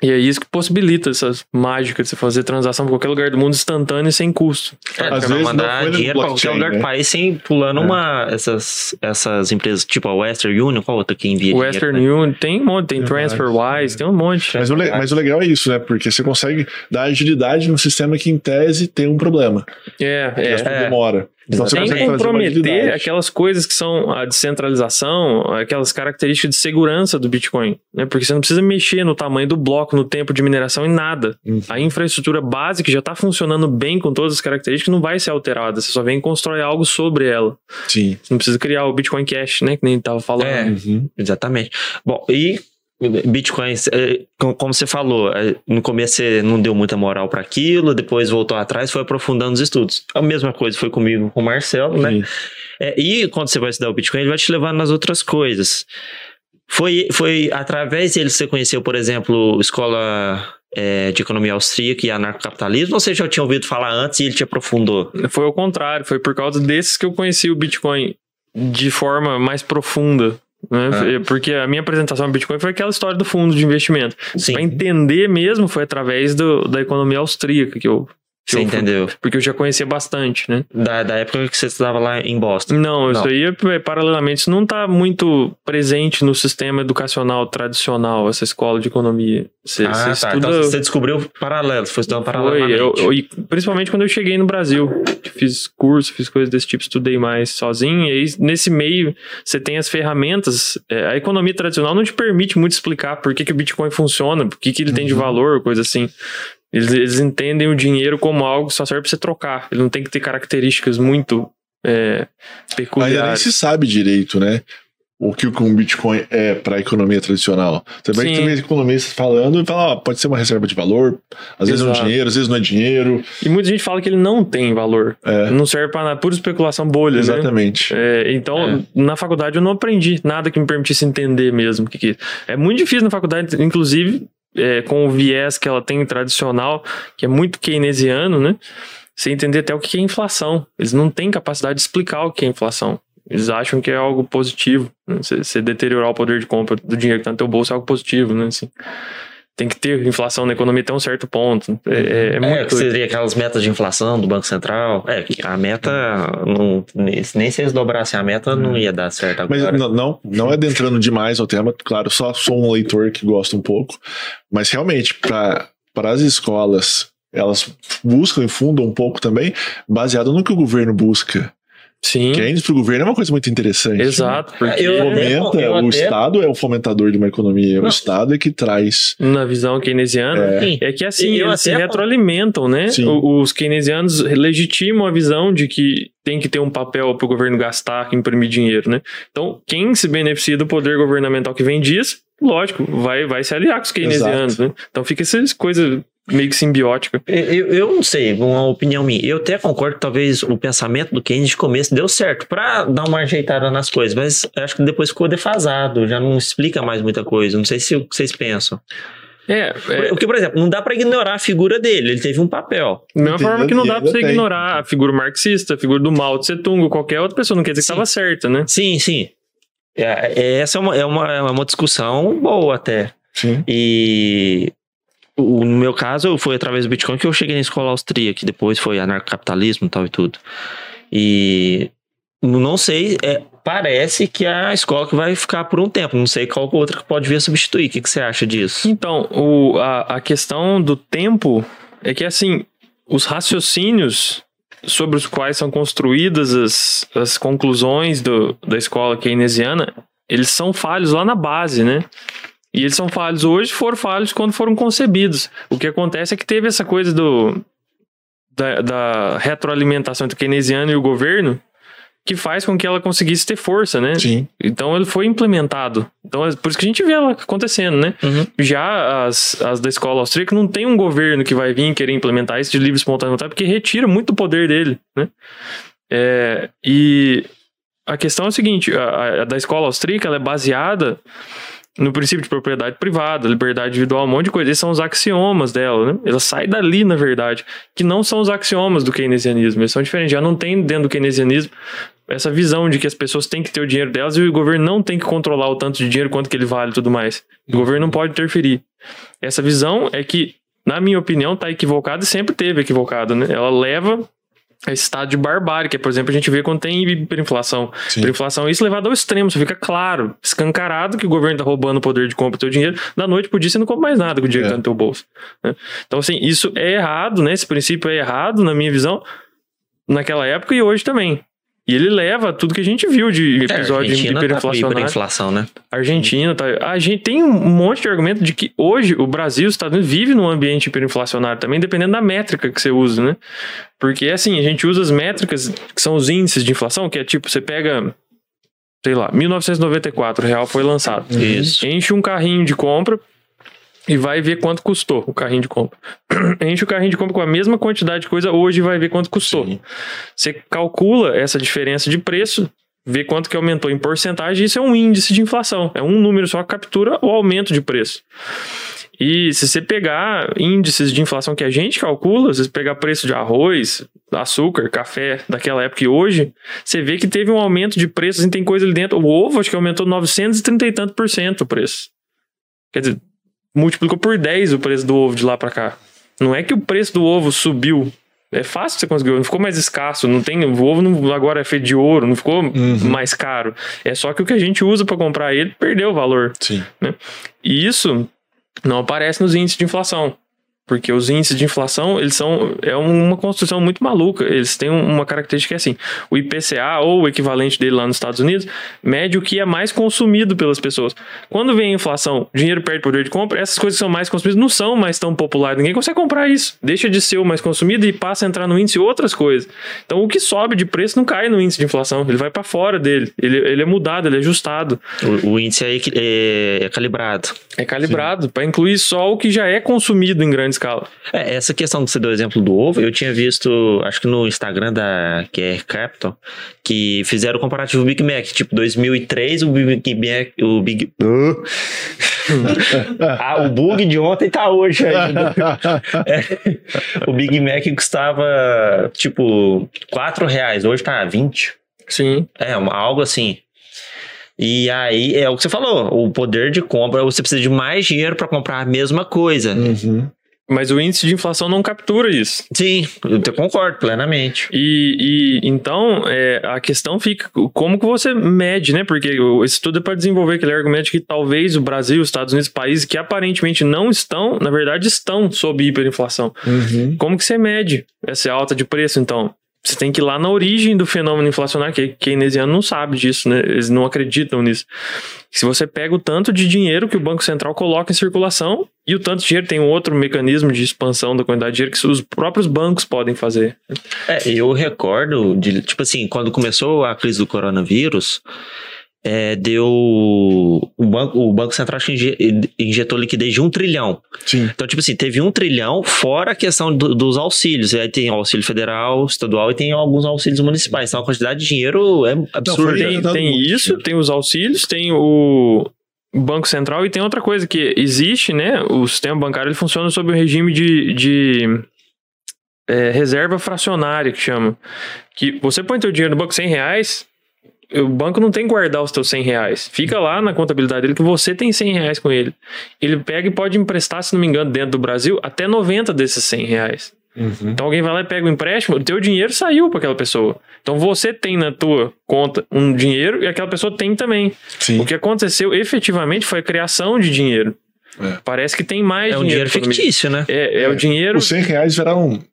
E é isso que possibilita essas mágicas de você fazer transação em qualquer lugar do mundo instantâneo e sem custo. É, Às vezes mandar dinheiro para qualquer lugar né? do país sem pulando é. uma essas, essas empresas, tipo a Western Union, qual outra que envia Western dinheiro, Union, né? tem um monte, tem é TransferWise, tem um monte. Mas o, mas o legal é isso, né? Porque você consegue dar agilidade no sistema que em tese tem um problema. É, é. é. demora. Então, Sem comprometer aquelas coisas que são a descentralização, aquelas características de segurança do Bitcoin. Né? Porque você não precisa mexer no tamanho do bloco, no tempo de mineração e nada. Uhum. A infraestrutura básica já está funcionando bem com todas as características, não vai ser alterada. Você só vem constrói algo sobre ela. Sim. Você não precisa criar o Bitcoin Cash, né? Que nem estava falando. É, uhum. exatamente. Bom, e Bitcoins, é, como você falou, é, no começo você não deu muita moral para aquilo, depois voltou atrás, foi aprofundando os estudos. A mesma coisa foi comigo com o Marcelo, né? É, e quando você vai estudar o Bitcoin, ele vai te levar nas outras coisas. Foi, foi através dele que você conheceu, por exemplo, escola é, de economia austríaca e anarcocapitalismo, ou você já tinha ouvido falar antes e ele te aprofundou? Foi o contrário, foi por causa desses que eu conheci o Bitcoin de forma mais profunda. Né? Ah. Porque a minha apresentação ao Bitcoin foi aquela história do fundo de investimento. Para entender mesmo foi através do, da economia austríaca que eu você entendeu? Porque eu já conhecia bastante, né? Da, da época que você estava lá em Boston. Não, não. isso aí, é, paralelamente, isso não está muito presente no sistema educacional tradicional, essa escola de economia. Você, ah, você tá. Estuda... Então você descobriu paralelo, foi estudando paralelamente. Foi, eu, eu, principalmente quando eu cheguei no Brasil. Fiz curso, fiz coisas desse tipo, estudei mais sozinho. E aí, nesse meio, você tem as ferramentas. É, a economia tradicional não te permite muito explicar por que, que o Bitcoin funciona, por que, que ele uhum. tem de uhum. valor, coisa assim. Eles, eles entendem o dinheiro como algo que só serve para você trocar. Ele não tem que ter características muito é, peculiares. Ainda nem se sabe direito, né? O que um Bitcoin é para a economia tradicional. Você vê que tem economistas falando e fala, ó, pode ser uma reserva de valor, às vezes Exato. é um dinheiro, às vezes não é dinheiro. E muita gente fala que ele não tem valor. É. Não serve para nada, pura especulação bolha, né? Exatamente. né? É, então, é. na faculdade eu não aprendi nada que me permitisse entender mesmo o que, que é. É muito difícil na faculdade, inclusive, é, com o viés que ela tem tradicional, que é muito keynesiano, né? Você entender até o que é inflação. Eles não têm capacidade de explicar o que é inflação. Eles acham que é algo positivo. Né? Você, você deteriorar o poder de compra do dinheiro que está no teu bolso é algo positivo, né? Assim tem que ter inflação na economia até um certo ponto. É, é, é muito. É, seria aquelas metas de inflação do Banco Central. É, a meta, não, nem se eles dobrassem a meta, não ia dar certo agora. Mas não, não é adentrando demais ao tema, claro, só sou um leitor que gosta um pouco, mas realmente, para as escolas, elas buscam e fundam um pouco também, baseado no que o governo busca. Sim. Que ainda para o governo é uma coisa muito interessante. Exato. Né? Porque eu, fomenta, eu, eu o até... Estado é o fomentador de uma economia. Não. O Estado é que traz. Na visão keynesiana, é, é que assim, eu eles se retroalimentam, né? Sim. Os keynesianos legitimam a visão de que tem que ter um papel para o governo gastar, imprimir dinheiro, né? Então, quem se beneficia do poder governamental que vem disso, lógico, vai, vai se aliar com os keynesianos, Exato. né? Então fica essas coisas meio que simbiótica. Eu, eu não sei, uma opinião minha. Eu até concordo que talvez o pensamento do Keynes de começo deu certo para dar uma ajeitada nas coisas, mas acho que depois ficou defasado, já não explica mais muita coisa. Não sei se o que vocês pensam. É, é. Porque, por exemplo, não dá para ignorar a figura dele, ele teve um papel. Da mesma forma que não dá pra você ignorar a figura marxista, a figura do Mao Tse Tung, qualquer outra pessoa, não quer dizer sim. que estava certa, né? Sim, sim. É, é, essa é uma, é, uma, é uma discussão boa até. Sim. E o, no meu caso, foi através do Bitcoin que eu cheguei na escola austríaca, que depois foi anarcocapitalismo e tal e tudo. E não sei, é, parece que é a escola que vai ficar por um tempo. Não sei qual outra que pode vir a substituir. O que, que você acha disso? Então, o, a, a questão do tempo é que, assim, os raciocínios sobre os quais são construídas as, as conclusões do, da escola keynesiana, eles são falhos lá na base, né? E eles são falhos hoje, foram falhos quando foram concebidos. O que acontece é que teve essa coisa do da, da retroalimentação entre o keynesiano e o governo, que faz com que ela conseguisse ter força, né? Sim. Então ele foi implementado. Então é por isso que a gente vê ela acontecendo, né? Uhum. Já as, as da escola austríaca não tem um governo que vai vir querer implementar isso de livre espontâneo vontade, porque retira muito o poder dele, né? É, e a questão é o seguinte, a, a da escola austríaca ela é baseada no princípio de propriedade privada, liberdade individual, um monte de coisa. Esses são os axiomas dela, né? Ela sai dali, na verdade, que não são os axiomas do keynesianismo. Eles são diferentes. Já não tem dentro do keynesianismo essa visão de que as pessoas têm que ter o dinheiro delas e o governo não tem que controlar o tanto de dinheiro, quanto que ele vale e tudo mais. O governo não pode interferir. Essa visão é que, na minha opinião, está equivocada e sempre teve equivocada, né? Ela leva a esse estado de barbárie, que, por exemplo, a gente vê quando tem hiperinflação. Sim. Hiperinflação, isso levado ao extremo, só fica claro, escancarado que o governo está roubando o poder de compra do teu dinheiro. Da noite pro dia você não compra mais nada com o dinheiro É. que tá no teu bolso. né? Então, assim, isso é errado, né? Esse princípio é errado, na minha visão, naquela época e hoje também. E ele leva tudo que a gente viu de episódio de Argentina tá hiperinflação, né? Argentina, tá. A gente tem um monte de argumento de que hoje o Brasil, os Estados Unidos, vive num ambiente hiperinflacionário também, dependendo da métrica que você usa, né? Porque assim, a gente usa as métricas que são os índices de inflação, que é tipo, você pega, sei lá, 1994, o real foi lançado. Isso. Enche um carrinho de compra e vai ver quanto custou o carrinho de compra. *clears throat* Enche o carrinho de compra com a mesma quantidade de coisa hoje e vai ver quanto custou. Sim. Você calcula essa diferença de preço, vê quanto que aumentou em porcentagem, isso é um índice de inflação. É um número só que captura o aumento de preço. E se você pegar índices de inflação que a gente calcula, se você pegar preço de arroz, açúcar, café daquela época e hoje, você vê que teve um aumento de preços e tem coisa ali dentro. O ovo acho que aumentou 930 e tanto por cento o preço. Quer dizer, multiplicou por 10 o preço do ovo de lá pra cá. Não é que o preço do ovo subiu. É fácil você conseguir, não ficou mais escasso, não tem, o ovo não, agora é feito de ouro, não ficou mais caro. É só que o que a gente usa pra comprar ele perdeu o valor. Sim. E isso não aparece nos índices de inflação. Porque os índices de inflação, eles são é uma construção muito maluca. Eles têm uma característica que é assim: o IPCA, ou o equivalente dele lá nos Estados Unidos, mede o que é mais consumido pelas pessoas. Quando vem a inflação, dinheiro perde poder de compra, essas coisas que são mais consumidas não são mais tão populares. Ninguém consegue comprar isso. Deixa de ser o mais consumido e passa a entrar no índice outras coisas. Então, o que sobe de preço não cai no índice de inflação, ele vai para fora dele. Ele, ele é mudado, ele é ajustado. O, o índice é, é- é calibrado. É calibrado para incluir só o que já é consumido em grande escala. É, essa questão que você deu o exemplo do ovo, eu tinha visto, acho que no Instagram da QR Capital, que fizeram o comparativo Big Mac. Tipo, 2003, o Big Mac. O Big. ah, o bug de ontem tá hoje ainda. *laughs* É, o Big Mac custava, tipo, 4 reais. Hoje tá 20. Sim. É, uma- algo assim. E aí, é o que você falou, o poder de compra, você precisa de mais dinheiro para comprar a mesma coisa. Uhum. Mas o índice de inflação não captura isso. Sim, eu concordo plenamente. E, e então é, a questão fica como que você mede, né? Porque esse estudo é para desenvolver aquele argumento de que talvez o Brasil, os Estados Unidos, países que aparentemente não estão, na verdade estão sob hiperinflação. Uhum. Como que você mede essa alta de preço, então? Você tem que ir lá na origem do fenômeno inflacionário, que keynesiano não sabe disso, né? Eles não acreditam nisso. Se você pega o tanto de dinheiro que o Banco Central coloca em circulação e o tanto de dinheiro tem um outro mecanismo de expansão da quantidade de dinheiro que os próprios bancos podem fazer. É, eu recordo de, tipo assim, quando começou a crise do coronavírus, é, deu. O banco, o banco Central injetou liquidez de um trilhão. Sim. Então, tipo assim, teve um trilhão fora a questão do- dos auxílios. E aí tem auxílio federal, estadual e tem alguns auxílios municipais. Então a quantidade de dinheiro é absurda. Tem, dado tem isso, tem os auxílios, tem o Banco Central e tem outra coisa que existe, né? O sistema bancário ele funciona sob o regime de, de é, reserva fracionária, que chama. Que você põe teu dinheiro no banco 100 reais, o banco não tem que guardar os teus 100 reais. Fica lá na contabilidade dele que você tem 100 reais com ele. Ele pega e pode emprestar, se não me engano, dentro do Brasil, até 90 desses 100 reais. Uhum. Então alguém vai lá e pega o empréstimo, o teu dinheiro saiu para aquela pessoa. Então você tem na tua conta um dinheiro e aquela pessoa tem também. Sim. O que aconteceu efetivamente foi a criação de dinheiro. É. Parece que tem mais É um dinheiro. dinheiro fictício, né? É, é o dinheiro. Os 100 reais viraram 190.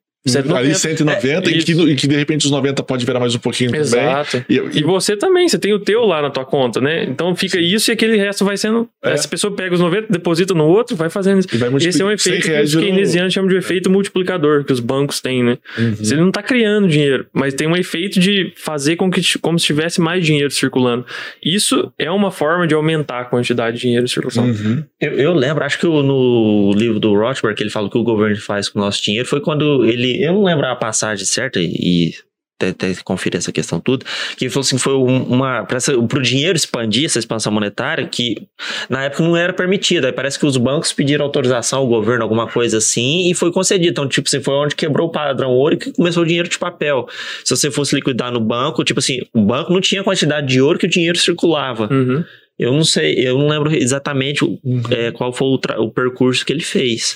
Ali 190 É, e, que, e que de repente os 90 pode virar mais um pouquinho também. Exato. E, E você também, você tem o teu lá na tua conta, né? Então fica isso e aquele resto vai sendo. É. Essa pessoa pega os 90, deposita no outro, vai fazendo isso. vai Esse é um multiplicar- 100 efeito que os keynesianos chamam de efeito multiplicador, que os bancos têm, né? Uhum. Ele não está criando dinheiro, mas tem um efeito de fazer com que como se tivesse mais dinheiro circulando. Isso é uma forma de aumentar a quantidade de dinheiro em circulação. Uhum. Eu, eu lembro, acho que no livro do Rothbard, que ele fala que o governo faz com o nosso dinheiro, foi quando ele. Eu não lembro a passagem certa e. Até, até conferir essa questão tudo, que falou assim, foi um- uma, para o dinheiro expandir, essa expansão monetária, que na época não era permitida, parece que os bancos pediram autorização ao governo, alguma coisa assim, e foi concedido, então tipo assim, foi onde quebrou o padrão ouro e que começou o dinheiro de papel, se você fosse liquidar no banco, tipo assim, o banco não tinha quantidade de ouro que o dinheiro circulava, Uhum. Eu não sei, eu não lembro exatamente o- Uhum. é, qual foi o, o percurso que ele fez.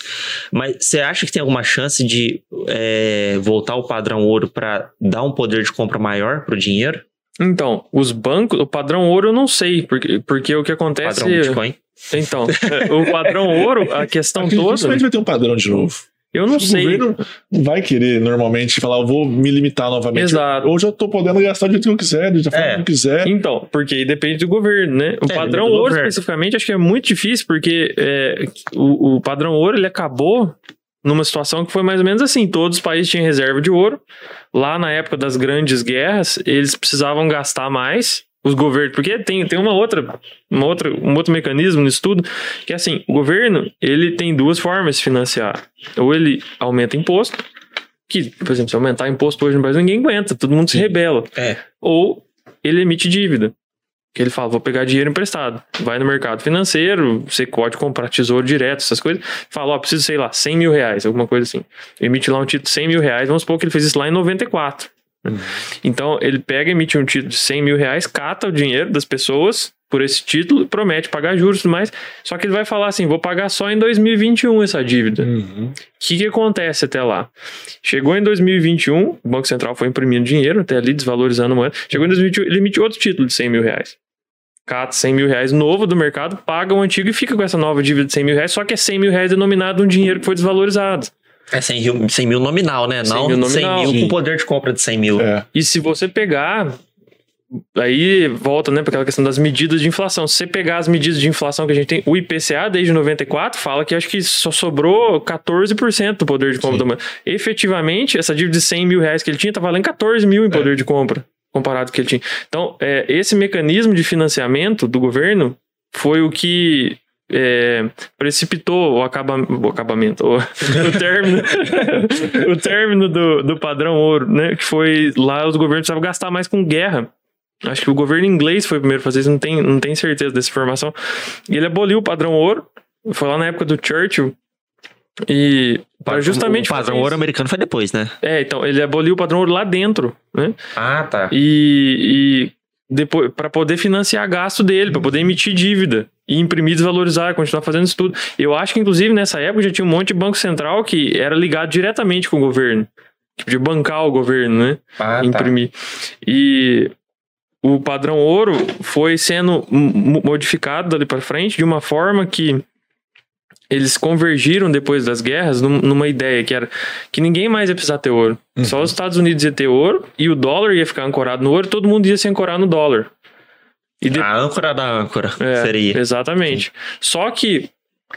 Mas você acha que tem alguma chance de é, voltar ao padrão ouro para dar um poder de compra maior para o dinheiro? Então, os bancos, o padrão ouro eu não sei, porque, porque o que acontece. Padrão Bitcoin? Então, o padrão ouro, a questão toda, dificilmente vai ter um padrão de novo. Eu não o sei. governo não vai querer normalmente falar, eu vou me limitar novamente. Exato. Hoje eu tô podendo gastar do jeito que eu quiser, da forma É. que eu quiser. Então, porque aí depende do governo, né? O É, padrão do ouro, governo. especificamente, acho que é muito difícil, porque é, o, o padrão ouro ele acabou numa situação que foi mais ou menos assim: todos os países tinham reserva de ouro. Lá na época das grandes guerras, eles precisavam gastar mais. Os governos, porque tem, tem uma outra, uma outra, um outro mecanismo no estudo, que é assim, o governo, ele tem duas formas de financiar. Ou ele aumenta imposto, que, por exemplo, se aumentar imposto hoje no Brasil, ninguém aguenta, todo mundo se Sim. rebela É. ou ele emite dívida. Que ele fala, vou pegar dinheiro emprestado. Vai no mercado financeiro, você pode comprar tesouro direto, essas coisas. Fala, ó, preciso, sei lá, 100 mil reais, alguma coisa assim. Emite lá um título de 100 mil reais, vamos supor que ele fez isso lá em 94. Né? Então, ele pega, emite um título de 100 mil reais, cata o dinheiro das pessoas por esse título, promete pagar juros e tudo mais. Só que ele vai falar assim, vou pagar só em 2021 essa dívida. Uhum. O que, que acontece até lá? Chegou em 2021, o Banco Central foi imprimindo dinheiro, até ali desvalorizando a moeda. Chegou em 2021, ele emite outro título de 100 mil reais. Cata 100 mil reais novo do mercado, paga o antigo e fica com essa nova dívida de 100 mil reais, só que é 100 mil reais denominado um dinheiro que foi desvalorizado. É 100 mil, 100 mil nominal, né? 100 Não mil 100 nominal. mil Sim. com poder de compra de 100 mil. É. E se você pegar, aí volta né, para aquela questão das medidas de inflação. Se você pegar as medidas de inflação que a gente tem, o IPCA desde 94 fala que acho que só sobrou 14% do poder de compra Sim. da moeda. Efetivamente, essa dívida de 100 mil reais que ele tinha tá valendo 14 mil em poder de compra, comparado com o que ele tinha. Então, é, esse mecanismo de financiamento do governo foi o que é, precipitou o, acaba, o acabamento, o, o término, *laughs* o término do, do padrão ouro, né? Que foi lá os governos precisavam gastar mais com guerra. Acho que o governo inglês foi o primeiro a fazer isso, não tem, não tem certeza dessa informação. E ele aboliu o padrão ouro, foi lá na época do Churchill. E para justamente o padrão ouro americano foi depois, né? É, então, ele aboliu o padrão ouro lá dentro, né? Ah, tá. E, e depois para poder financiar gasto dele, para poder emitir dívida e imprimir, desvalorizar, continuar fazendo isso tudo. Eu acho que inclusive nessa época já tinha um monte de banco central que era ligado diretamente com o governo, que podia bancar o governo, né? Ah, imprimir. E o padrão ouro foi sendo modificado dali para frente de uma forma que eles convergiram depois das guerras num- numa ideia que era que ninguém mais ia precisar ter ouro. Uhum. Só os Estados Unidos ia ter ouro e o dólar ia ficar ancorado no ouro, todo mundo ia se ancorar no dólar. E de- A âncora da âncora é, seria. Exatamente. Só que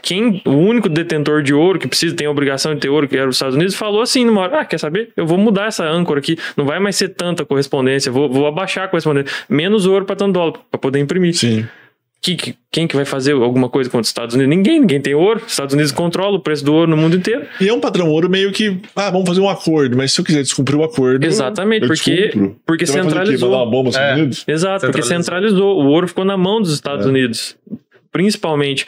quem, o único detentor de ouro que precisa tem a obrigação de ter ouro, que era os Estados Unidos, falou assim numa hora: Ah, quer saber? Eu vou mudar essa âncora aqui. Não vai mais ser tanta correspondência, vou, vou abaixar a correspondência. Menos ouro para tanto dólar, para poder imprimir. Sim. Que, que- quem que vai fazer alguma coisa contra os Estados Unidos? Ninguém, ninguém tem ouro. Os Estados Unidos controlam o preço do ouro no mundo inteiro. E é um padrão ouro meio que, ah, vamos fazer um acordo, mas se eu quiser descumprir o acordo. Exatamente, eu porque, descumpro. porque Você vai fazer o quê? centralizou. Mandar uma bomba aos É. Estados Unidos? Exato, porque Centralizou. O ouro ficou na mão dos Estados É. Unidos, principalmente.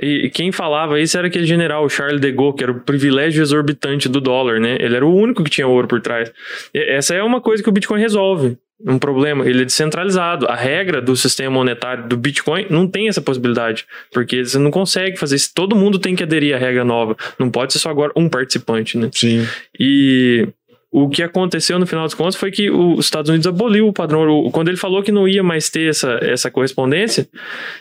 E quem falava isso era aquele general, Charles de Gaulle, que era o privilégio exorbitante do dólar, né? Ele era o único que tinha ouro por trás. E essa é uma coisa que o Bitcoin resolve. Um problema. Ele é descentralizado. A regra do sistema monetário do Bitcoin não tem essa possibilidade. Porque você não consegue fazer isso. Todo mundo tem que aderir à regra nova. Não pode ser só agora um participante, né? Sim. E o que aconteceu no final dos contos foi que os Estados Unidos aboliu o padrão ouro. Quando ele falou que não ia mais ter essa, essa correspondência,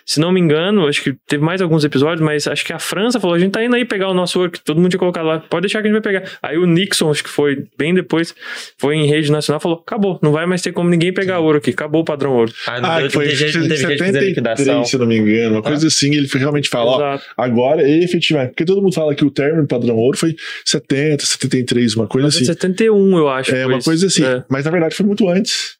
se não me engano, acho que teve mais alguns episódios, mas acho que a França falou: a gente tá indo aí pegar o nosso ouro, que todo mundo tinha colocado lá, pode deixar que a gente vai pegar. Aí o Nixon, acho que foi bem depois, foi em rede nacional falou: acabou, não vai mais ter como ninguém pegar ouro aqui, acabou o padrão ouro. Ah, não Ah, deu- foi teve jeito- não teve jeito de fazer 73, liquidação. se não me engano. Uma coisa assim, ele realmente ó, Exato. agora, efetivamente, porque todo mundo fala que o término do padrão ouro foi 70, 73, uma coisa assim. 71, eu acho. É uma isso. coisa assim, É. mas na verdade foi muito antes.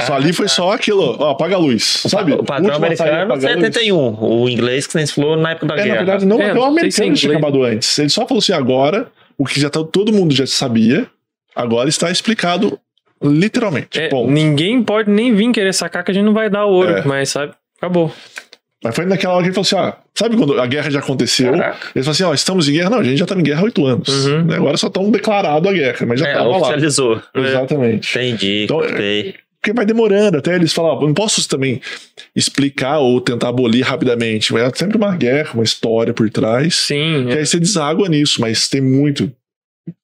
Só Ah, ali foi tá. só aquilo, ó, apaga a luz, sabe? O padrão Última americano, apaga a luz. 71. O inglês que nem se falou na época da É, na guerra. verdade, não, É, até o não se é americano tinha acabado antes. Ele só falou assim, agora, o que já tá, todo mundo já sabia, agora está explicado literalmente. É, ninguém pode nem vir querer sacar que a gente não vai dar ouro, É. mas sabe, acabou. Mas foi naquela hora que ele falou assim, ó, sabe quando a guerra já aconteceu? Caraca. Ele falou assim, ó, estamos em guerra? Não, a gente já tá em guerra há oito anos. Uhum. Né? Agora só estão declarado a guerra, mas já É, tava lá. oficializou. Exatamente. Entendi, Então, captei. Porque vai demorando até eles falar, ó, não posso também explicar ou tentar abolir rapidamente. Mas é sempre uma guerra, uma história por trás. Sim. E é. aí você deságua nisso, mas tem muito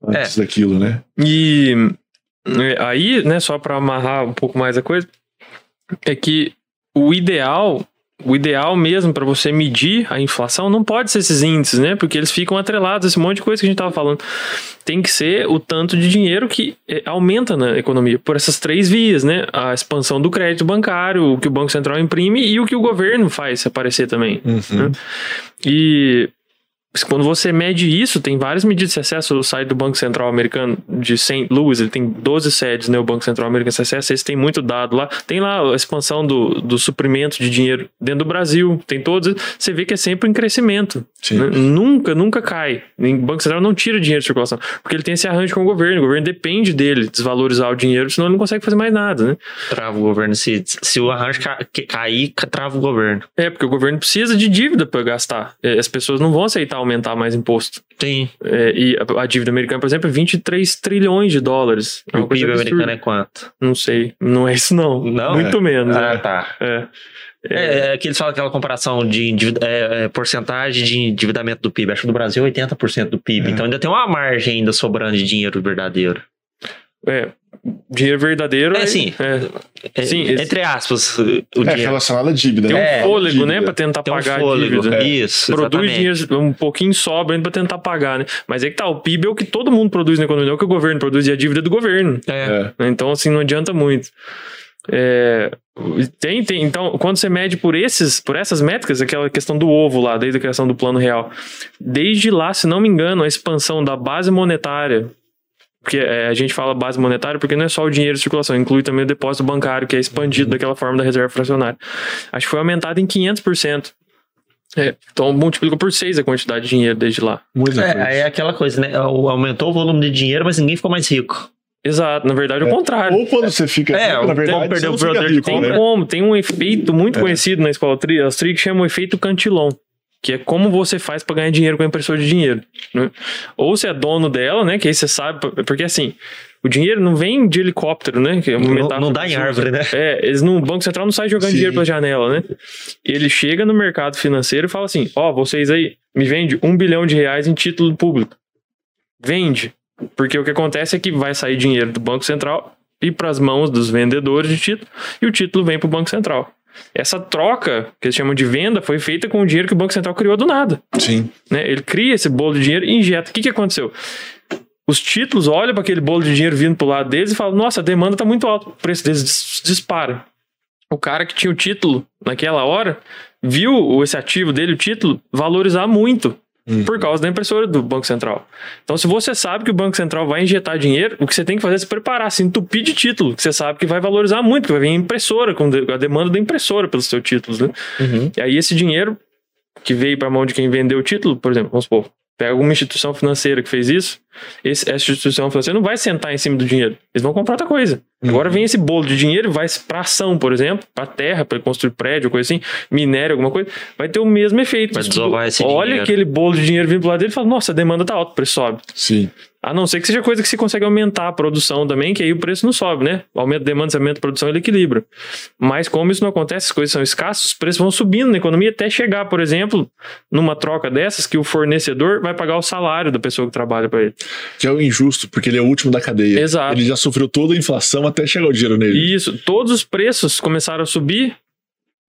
antes daquilo, né? E é, aí, né, só para amarrar um pouco mais a coisa, é que o ideal, o ideal mesmo para você medir a inflação não pode ser esses índices, né? Porque eles ficam atrelados a esse monte de coisa que a gente tava falando. Tem que ser o tanto de dinheiro que é, aumenta na economia por essas três vias, né? A expansão do crédito bancário, o que o Banco Central imprime e o que o governo faz aparecer também. Uhum. E quando você mede isso, tem várias medidas de acesso. O site do Banco Central Americano de St. Louis, ele tem 12 sedes, né? O Banco Central Americano de acesso, eles têm muito dado lá. Tem lá a expansão do, do suprimento de dinheiro dentro do Brasil, tem todos. Você vê que é sempre em crescimento. Né? Nunca, nunca cai. O Banco Central não tira dinheiro de circulação, porque ele tem esse arranjo com o governo. O governo depende dele desvalorizar o dinheiro, senão ele não consegue fazer mais nada, né? Trava o governo. Se, se o arranjo ca- cair, ca- trava o governo. É, porque o governo precisa de dívida para gastar. É, As pessoas não vão aceitar aumentar mais imposto. Tem. É, e a, a dívida americana, por exemplo, é 23 trilhões de dólares. É o PIB americano é quanto? Não sei. Não é isso, não. Não? Muito menos. Ah, é. tá. É. É, é que eles falam aquela comparação de é, é, porcentagem de endividamento do PIB. Acho que no Brasil é 80% do PIB. É. Então ainda tem uma margem ainda sobrando de dinheiro verdadeiro. É. Dinheiro verdadeiro. É, sim. É. É, Sim, esse- entre aspas, o É dinheiro. relacionado à dívida. Tem um né? É, fôlego, Dívida. né? Pra tentar Tem um pagar a fôlego. dívida. Isso, Produz exatamente. dinheiro, um pouquinho sobra ainda pra tentar pagar, né? Mas é que tá, o PIB é o que todo mundo produz na economia, não é o que o governo produz, e a dívida é do governo. É. É. Então, assim, não adianta muito. É, tem, tem, então, quando você mede por esses, por essas métricas, aquela questão do ovo lá, desde a criação do plano real, desde lá, se não me engano, a expansão da base monetária, porque é, a gente fala base monetária porque não é só o dinheiro de circulação, inclui também o depósito bancário, que é expandido daquela forma da reserva fracionária. Acho que foi aumentado em 500%. É, então multiplicou por 6 a quantidade de dinheiro desde lá. Muita É, é aquela coisa, né? O- Aumentou o volume de dinheiro, mas ninguém ficou mais rico. Exato, na verdade, é o É. contrário. Ou quando você fica É, rico, ou na verdade, quando perdeu o poder de rico, Tem né? como, tem um efeito muito É. conhecido na escola tri que chama o efeito Cantillon, que é como você faz para ganhar dinheiro com a impressora de dinheiro. né? Ou você é dono dela, né? Que aí você sabe, porque assim, o dinheiro não vem de helicóptero, né? Que é Não, não dá em árvore, né? É, eles não, o Banco Central não sai jogando Sim. dinheiro pela janela, né? Ele chega no mercado financeiro e fala assim: ó, vocês aí, me vende um bilhão de reais em título público. Vende. Porque o que acontece é que vai sair dinheiro do Banco Central e para as mãos dos vendedores de título, e o título vem para o Banco Central. Essa troca, que eles chamam de venda, foi feita com o dinheiro que o Banco Central criou do nada. Sim. né? Ele cria esse bolo de dinheiro e injeta. O que, que aconteceu? Os títulos olham para aquele bolo de dinheiro vindo pro lado deles e falam: Nossa, a demanda está muito alta, o preço deles dis- dispara. O cara que tinha o título naquela hora viu o- esse ativo dele, o título, valorizar muito Uhum. por causa da impressora do Banco Central. Então, se você sabe que o Banco Central vai injetar dinheiro, o que você tem que fazer é se preparar, se entupir de título, que você sabe que vai valorizar muito, que vai vir a impressora, com a demanda da impressora pelos seus títulos, né? Uhum. E aí esse dinheiro que veio para a mão de quem vendeu o título, por exemplo, vamos supor, pega alguma instituição financeira que fez isso, esse- essa instituição financeira não vai sentar em cima do dinheiro. Eles vão comprar outra coisa. Uhum. Agora vem esse bolo de dinheiro e vai para ação, por exemplo, para terra, para construir prédio, coisa assim, minério, alguma coisa, vai ter o mesmo efeito. Vai Mas, desovar esse Olha dinheiro. aquele bolo de dinheiro vindo pro lado dele e fala: "Nossa, a demanda tá alta, o preço sobe". Sim. A não ser que seja coisa que você consegue aumentar a produção também, que aí o preço não sobe, né? Aumenta a demanda, aumenta a produção, ele equilibra. Mas como isso não acontece, as coisas são escassas, os preços vão subindo na economia até chegar, por exemplo, numa troca dessas, que o fornecedor vai pagar o salário da pessoa que trabalha para ele. Que é o injusto, porque ele é o último da cadeia. Exato. Ele já sofreu toda a inflação até chegar o dinheiro nele. Isso, todos os preços começaram a subir,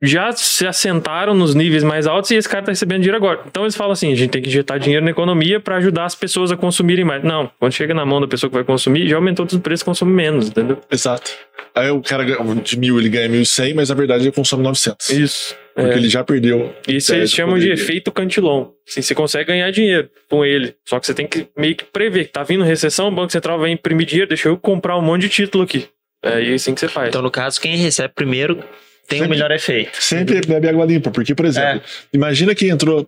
já se assentaram nos níveis mais altos e esse cara tá recebendo dinheiro agora. Então eles falam assim: a gente tem que injetar dinheiro na economia para ajudar as pessoas a consumirem mais. Não, quando chega na mão da pessoa que vai consumir, já aumentou todos os preços, consome menos, entendeu? Exato. Aí o cara de mil ele ganha 1.100, mas na verdade ele consome 900. Isso. Porque É. ele já perdeu. Isso É, eles chamam de efeito cantilon. Assim, você consegue ganhar dinheiro com ele. Só que você tem que meio que prever que tá vindo recessão, o Banco Central vai imprimir dinheiro, deixa eu comprar um monte de título aqui. É assim que você faz. Então, no caso, quem recebe primeiro tem o melhor efeito. Sempre bebe água limpa, porque, por exemplo, imagina que entrou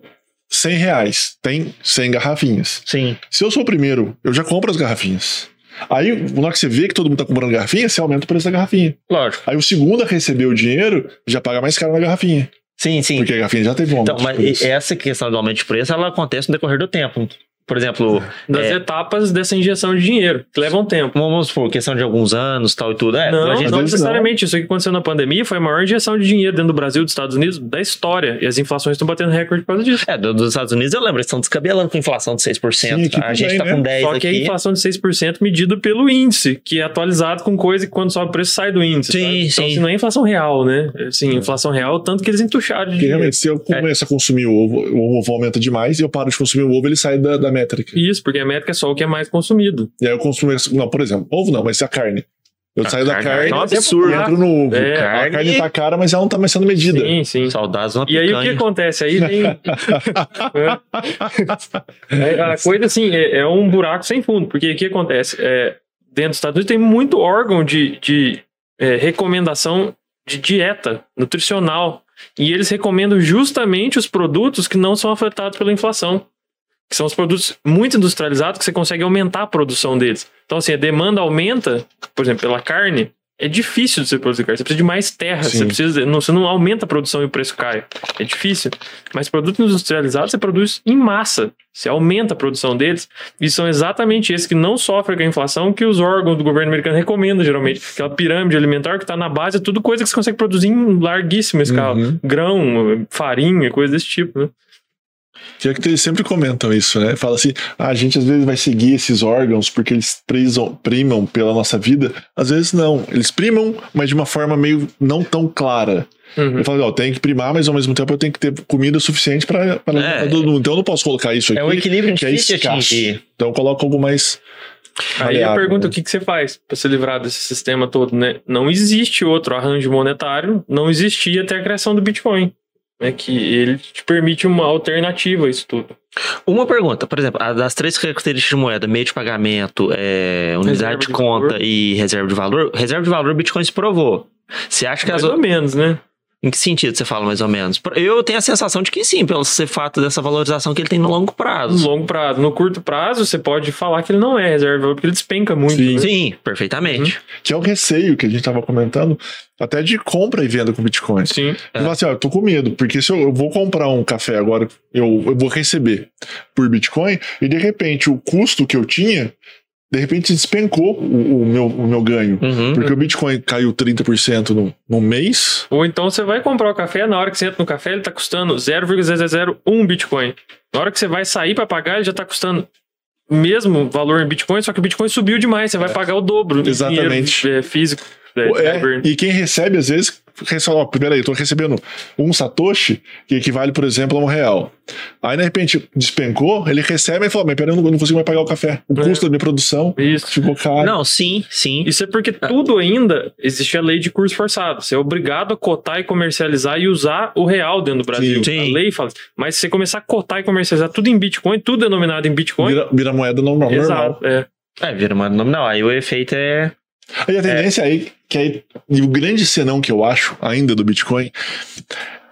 100 reais, tem 100 garrafinhas. Sim. Se eu sou o primeiro, eu já compro as garrafinhas. Aí, na hora que você vê que todo mundo tá comprando garrafinha, você aumenta o preço da garrafinha. Lógico. Aí o segundo a receber o dinheiro já paga mais caro na garrafinha. Sim, sim. Porque a garrafinha já teve um aumento. Então, mas de preço. essa questão do aumento de preço, ela acontece no decorrer do tempo. Por exemplo, Das é. etapas dessa injeção de dinheiro, que levam tempo. vamos supor, questão de alguns anos, tal e tudo. É, Não, a gente- não necessariamente. Isso que aconteceu na pandemia foi a maior injeção de dinheiro dentro do Brasil, dos Estados Unidos, da história. E as inflações estão batendo recorde por causa disso. É, do- dos Estados Unidos eu lembro, eles estão descabelando com inflação de 6%. Sim, aqui a gente tá né? com 10 Só que a aqui. inflação de 6% medida pelo índice, que é atualizado com coisa que quando sobe o preço sai do índice. Sim, sabe? Então, sim. assim, não é inflação real, né? Assim, inflação real, tanto que eles entucharam de Porque dinheiro. realmente, se eu começo a consumir ovo, o ovo aumenta demais e eu paro de consumir o ovo, ele sai da, da métrica. Isso, porque a métrica é só o que é mais consumido. E aí eu consumo. Não, por exemplo, ovo não, mas a carne. Eu A saio da carne carne é um e absurdo. entro no ovo. É, a carne- carne tá cara, mas ela não tá mais sendo medida. Sim, sim. Saudades uma E aí o que acontece? Aí tem. *laughs* *laughs* É, a coisa assim, é, é um buraco sem fundo, porque o que acontece? É, dentro dos Estados Unidos tem muito órgão de, de é, recomendação de dieta nutricional. E eles recomendam justamente os produtos que não são afetados pela inflação. Que são os produtos muito industrializados que você consegue aumentar a produção deles. Então, assim, a demanda aumenta, por exemplo, pela carne. É difícil de você produzir carne. Você precisa de mais terra. Sim. Você, precisa, não, você não aumenta a produção e o preço cai. É difícil. Mas produtos industrializados você produz em massa. Você aumenta a produção deles. E são exatamente esses que não sofrem com a inflação que os órgãos do governo americano recomendam, geralmente. Aquela pirâmide alimentar que está na base é tudo coisa que você consegue produzir em larguíssima escala. Uhum. Grão, farinha, coisa desse tipo, né? Que é que eles sempre comentam isso, né? Fala assim: ah, a gente às vezes vai seguir esses órgãos porque eles prisam, primam pela nossa vida. Às vezes não. Eles primam, mas de uma forma meio não tão clara. Uhum. Eu falo, ó, tem que primar, mas ao mesmo tempo eu tenho que ter comida suficiente para É. todo mundo. Então eu não posso colocar isso aqui. É um equilíbrio que é difícil escasso. atingir. Então eu coloco algo mais. Aí maleável, a pergunta, né? o que, que você faz para se livrar desse sistema todo, né? Não existe outro arranjo monetário, não existia até a criação do Bitcoin. Né, que ele te permite uma alternativa a isso tudo. Uma pergunta, por exemplo, das três características de moeda, meio de pagamento, é, unidade de de conta valor. e reserva de valor, reserva de valor o Bitcoin se provou. Você acha que as Mais ou outras. menos, né? Em que sentido você fala mais ou menos? Eu tenho a sensação de que sim, pelo ser fato dessa valorização que ele tem no longo No prazo. longo prazo. No curto prazo, você pode falar que ele não é reserva, porque ele despenca muito. Sim. né? Sim, perfeitamente. Que é o receio que a gente estava comentando, até de compra e venda com Bitcoin. Sim. Eu falo assim, ó, eu tô com medo, porque se eu, eu vou comprar um café agora, eu, eu vou receber por Bitcoin, e de repente o custo que eu tinha, de repente despencou o, o meu, o meu ganho. Uhum. Porque o Bitcoin caiu 30% no, no mês. Ou então você vai comprar o café, na hora que você entra no café, ele tá custando 0,001 Bitcoin. Na hora que você vai sair para pagar, ele já tá custando o mesmo valor em Bitcoin, só que o Bitcoin subiu demais, você vai pagar o dobro Exatamente. dinheiro é, físico. É, É, e quem recebe, às vezes, ó, peraí, eu tô recebendo um Satoshi, que equivale, por exemplo, a um real. Aí, de repente, despencou, ele recebe e fala, mas peraí, eu não, não consigo mais pagar o café. O É. custo da minha produção Isso. ficou caro. Não, sim, sim. Isso é porque tudo ainda existe a lei de curso forçado. Você é obrigado a cotar e comercializar e usar o real dentro do Brasil. Sim. A lei fala. Mas se você começar a cotar e comercializar tudo em Bitcoin, tudo denominado em Bitcoin. Vira, vira moeda normal. normal. Exato. É. É, vira uma nominal. Aí o efeito é. Aí a tendência aí, que aí, e o grande senão que eu acho ainda do Bitcoin,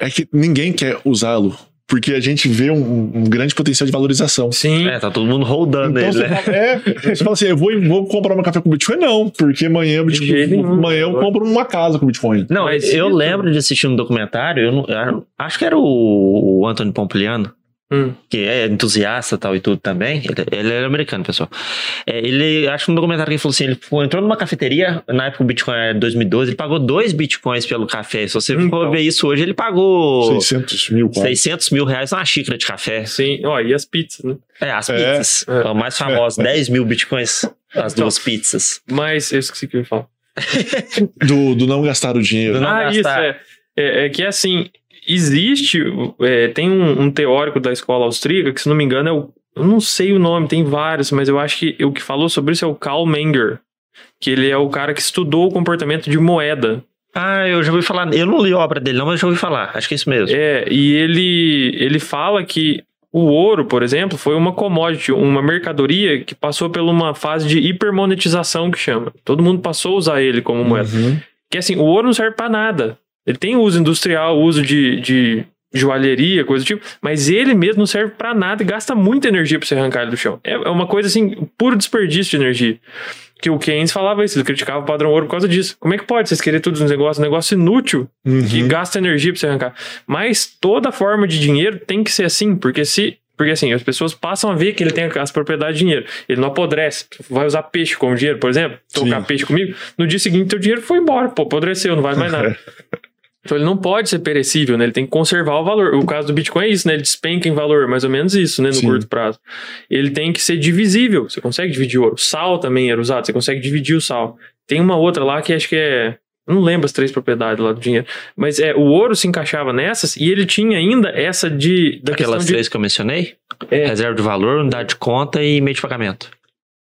é que ninguém quer usá-lo, porque a gente vê um, um grande potencial de valorização. Sim. É, tá todo mundo rodando Então ele, você né? fala, é, você fala assim, eu vou, vou comprar meu café com Bitcoin? Não, porque amanhã, Bitcoin- amanhã eu compro uma casa com Bitcoin. Não, Mas eu isso- lembro de assistir um documentário, eu não- eu acho que era o, o Anthony Pompliano. Hum. que é entusiasta tal e tudo também. Ele, ele era americano, pessoal. É, ele, acho que no documentário que ele falou assim: ele foi- entrou numa cafeteria, na época o Bitcoin era 2012, ele pagou dois Bitcoins pelo café. Se você for Então. ver isso hoje, ele pagou 600 mil, quase. 600 mil reais numa xícara de café. Sim, ó, e as pizzas, né? É, as É. pizzas. É. A mais famosa, 10 mil Bitcoins. As Então. duas pizzas. Mas eu esqueci o que eu ia falar. *laughs* Do, do não gastar o dinheiro. Do não ah, gastar. isso, é. é. é que assim, existe. é, tem um, um teórico da escola austríaca, que se não me engano é o. Eu não sei o nome, tem vários, mas eu acho que o que falou sobre isso é o Karl Menger. Que ele é o cara que estudou o comportamento de moeda. Ah, eu já ouvi falar. Eu não li a obra dele, não, mas já ouvi falar. Acho que é isso mesmo. É, e ele, ele fala que o ouro, por exemplo, foi uma commodity, uma mercadoria que passou por uma fase de hipermonetização que chama. Todo mundo passou a usar ele como moeda. Uhum. Que assim, o ouro não serve pra nada. Ele tem uso industrial, uso de, de joalheria, coisa do tipo, mas ele mesmo não serve pra nada e gasta muita energia pra você arrancar ele do chão. É é uma coisa assim, puro desperdício de energia. Que o Keynes falava isso, ele criticava o padrão ouro por causa disso. Como é que pode vocês querer todos os negócios, um negócio inútil que Uhum. gasta energia pra você arrancar? Mas toda forma de dinheiro tem que ser assim, porque se porque assim, as pessoas passam a ver que ele tem as propriedades de dinheiro. Ele não apodrece. Vai usar peixe como dinheiro, por exemplo? Trocar Sim. peixe comigo. No dia seguinte, teu dinheiro foi embora. Pô, apodreceu, não vale mais nada. *laughs* Então ele não pode ser perecível, né? Ele tem que conservar o valor. O caso do Bitcoin é isso, né? Ele despenca em valor, mais ou menos isso, né? No Sim. curto prazo. Ele tem que ser divisível. Você consegue dividir ouro. Sal também era usado, você consegue dividir o sal. Tem uma outra lá que acho que é. Não lembro as três propriedades lá do dinheiro. Mas é, o ouro se encaixava nessas e ele tinha ainda essa de. Da Aquelas questão de, três que eu mencionei: É. reserva de valor, unidade de conta e meio de pagamento.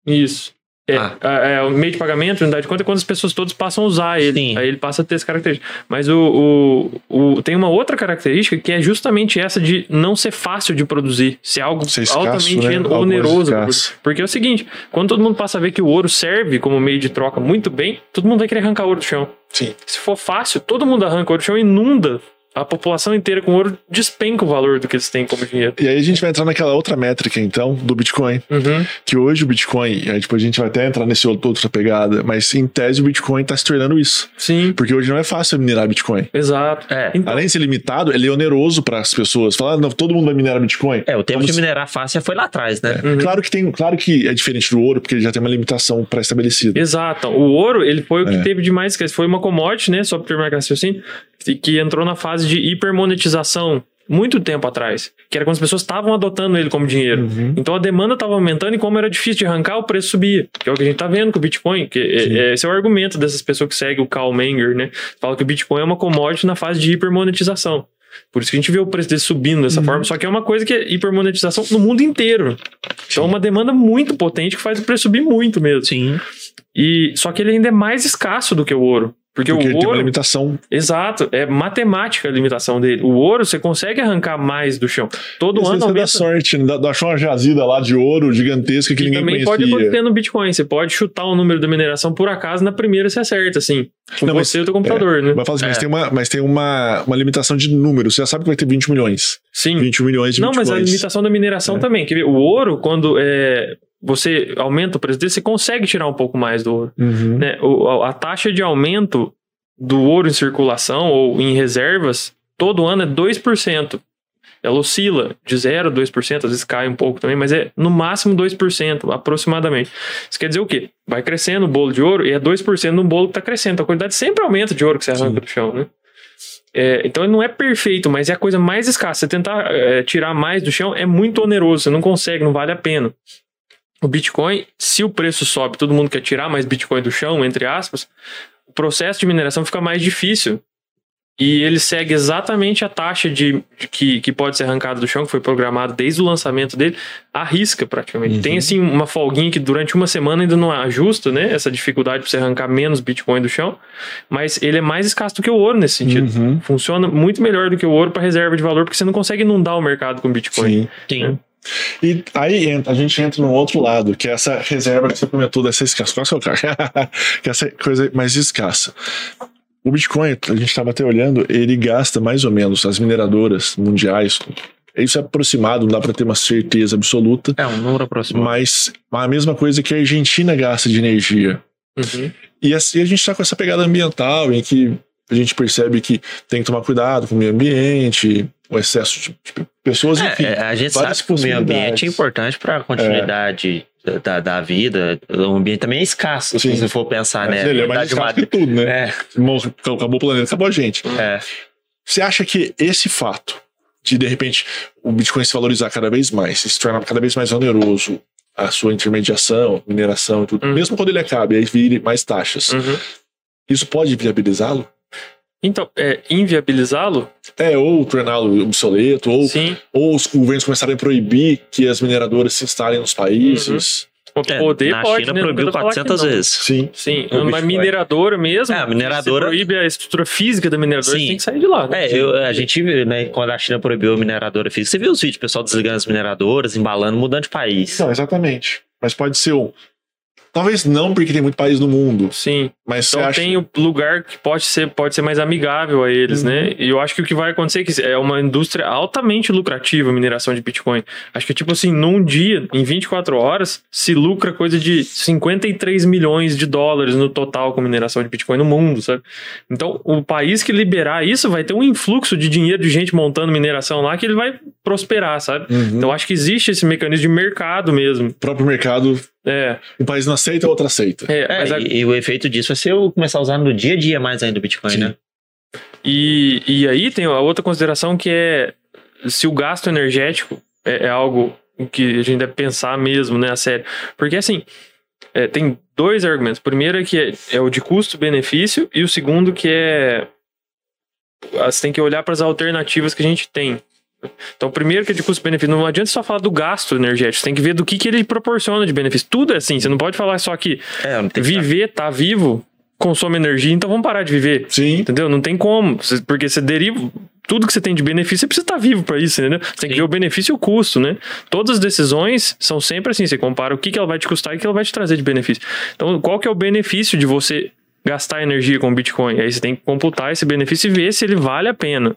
Isso. É, Ah. a- é, o meio de pagamento, unidade de conta, é quando as pessoas todas passam a usar ele. Sim. Aí ele passa a ter essa característica. Mas o, o, o- tem uma outra característica que é justamente essa de não ser fácil de produzir. Ser algo Ser escasso, altamente né? Algo oneroso. produzir. Porque é o seguinte: quando todo mundo passa a ver que o ouro serve como meio de troca muito bem, todo mundo vai querer arrancar ouro do chão. Sim. Se for fácil, todo mundo arranca ouro do chão e inunda. A população inteira com ouro despenca o valor do que eles têm como dinheiro. E aí a gente vai entrar naquela outra métrica, então, do Bitcoin. Uhum. Que hoje o Bitcoin, aí depois a gente vai até entrar nesse outro, outra pegada, mas em tese o Bitcoin tá se tornando isso. Sim, Porque hoje não é fácil minerar Bitcoin. exato. É. Então, Além de ser limitado, ele é oneroso para as pessoas. Falar, ah, não, todo mundo vai minerar Bitcoin. É, o tempo Como de minerar fácil foi lá atrás, né? Uhum. Claro que tem, claro que é diferente do ouro, porque ele já tem uma limitação pré-estabelecida. Exato. O ouro, ele foi o que É. teve de mais escasso. Foi uma commodity, né? Só para terminar raciocínio, que- que entrou na fase de hipermonetização muito tempo atrás. Que era quando as pessoas estavam adotando ele como dinheiro. Uhum. Então a demanda estava aumentando e como era difícil de arrancar, o preço subia. Que é o que a gente tá vendo com o Bitcoin. Que é- é- esse é o argumento dessas pessoas que seguem o Karl Menger, né? Fala que o Bitcoin é uma commodity na fase de hipermonetização. Por isso que a gente vê o preço dele subindo dessa Uhum. forma. Só que é uma coisa que é hipermonetização no mundo inteiro. Então é uma demanda muito potente que faz o preço subir muito mesmo. Sim. E só que ele ainda é mais escasso do que o ouro. Porque, Porque o ele tem uma ouro, limitação. exato, é matemática a limitação dele. O ouro você consegue arrancar mais do chão. Todo ano vezes você dá aumenta. sorte, né? Achou uma jazida lá de ouro gigantesca que E ninguém também pode conhecia. acontecer no Bitcoin. Você pode chutar o número da mineração por acaso na primeira você acerta, assim. Com Não, mas- você e o teu computador, né? Mas, assim, mas É. tem, uma, mas tem uma, uma limitação de número. Você já sabe que vai ter 20 milhões. Sim. 21 milhões de Não, mas a bitcoins. limitação da mineração É. também. Quer ver? O ouro, quando é, você aumenta o preço dele, você consegue tirar um pouco mais do ouro. Uhum. né, o- a, taxa de aumento do ouro em circulação ou em reservas todo ano é 2%. Ela oscila de 0 a 2%, às vezes cai um pouco também, mas é no máximo 2%, aproximadamente. Isso quer dizer o quê? Vai crescendo o bolo de ouro e é 2% no bolo que está crescendo. Então a quantidade sempre aumenta de ouro que você arranca Sim. do chão, né? É, então não é perfeito, mas é a coisa mais escassa. Você tentar é, tirar mais do chão é muito oneroso, você não consegue, não vale a pena. O Bitcoin, se o preço sobe, todo mundo quer tirar mais Bitcoin do chão, entre aspas, o processo de mineração fica mais difícil. E ele segue exatamente a taxa de, de que, que pode ser arrancada do chão, que foi programado desde o lançamento dele, a risca praticamente. Uhum. Tem assim uma folguinha que durante uma semana ainda não ajusta, né? Essa dificuldade para você arrancar menos Bitcoin do chão, mas ele é mais escasso do que o ouro nesse sentido. Uhum. Funciona muito melhor do que o ouro para reserva de valor, porque você não consegue inundar o mercado com Bitcoin. Sim. Sim. E aí a gente entra no outro lado, que é essa reserva que você comentou dessa escassa. Qual que é o cara? *laughs* que é essa coisa mais escassa. O Bitcoin, a gente estava até olhando, ele gasta mais ou menos, as mineradoras mundiais, isso é aproximado, não dá para ter uma certeza absoluta, É um número aproximado. mas a mesma coisa que a Argentina gasta de energia. Uhum. E assim a gente está com essa pegada ambiental em que a gente percebe que tem que tomar cuidado com o meio ambiente, o excesso de, de pessoas, enfim. É, a gente sabe que o meio ambiente é importante para a continuidade da, da vida. O ambiente também é escasso, Sim. se você for pensar, né? Ele é mais escasso que tudo, né? É, Acabou o planeta, acabou a gente. é. Você acha que esse fato de, de repente, o Bitcoin se valorizar cada vez mais, se tornar cada vez mais oneroso, a sua intermediação, mineração e tudo, Uhum. mesmo quando ele acabe, aí vire mais taxas, Uhum. isso pode viabilizá-lo? Então, é, inviabilizá-lo? É, ou torná-lo obsoleto, ou, Sim. ou os governos começarem a proibir que as mineradoras se instalem nos países. O É, poder na pode, China né? Proibiu quero falar que 400 não. vezes. Sim. Sim, mineradora mesmo. É, a mineradora- proíbe a estrutura física da mineradora, Sim. tem que sair de lá. né? É, eu- a gente, viu, né, quando a China proibiu a mineradora física, você viu os vídeos, o pessoal desligando as mineradoras, embalando, mudando de país. Não, exatamente. Mas pode ser um. Talvez não, porque tem muito país no mundo. Sim. Mas Então acha. tem o lugar que pode ser, pode ser mais amigável a eles, Uhum. né? E eu acho que o que vai acontecer é que é uma indústria altamente lucrativa a mineração de Bitcoin. Acho que, tipo assim, num dia, em 24 horas, se lucra coisa de 53 milhões de dólares no total com mineração de Bitcoin no mundo, sabe? Então, o país que liberar isso vai ter um influxo de dinheiro de gente montando mineração lá que ele vai prosperar, sabe? Uhum. Então, acho que existe esse mecanismo de mercado mesmo. o próprio mercado, É, um país não aceita, o outro aceita. é, É, a- e, e o efeito disso vai ser eu começar a usar no dia a dia mais ainda o Bitcoin, Sim. né? E, e aí tem a outra consideração que é se o gasto energético é, é algo que a gente deve pensar mesmo, né, a sério. Porque assim, é, tem dois argumentos. O primeiro é que é, é o de custo-benefício e o segundo que é você tem que olhar para as alternativas que a gente tem. Então, o primeiro que é de custo-benefício, não adianta só falar do gasto energético, você tem que ver do que, que ele proporciona de benefício. Tudo é assim, você não pode falar só que É, que viver, tá vivo, consome energia, então vamos parar de viver. Sim. Entendeu? Não tem como. Porque você deriva. Tudo que você tem de benefício, você precisa estar vivo para isso, entendeu? Você tem que Sim. ver o benefício e o custo, né? Todas as decisões são sempre assim. Você compara o que, que ela vai te custar e o que ela vai te trazer de benefício. Então, qual que é o benefício de você gastar energia com Bitcoin? Aí você tem que computar esse benefício e ver se ele vale a pena.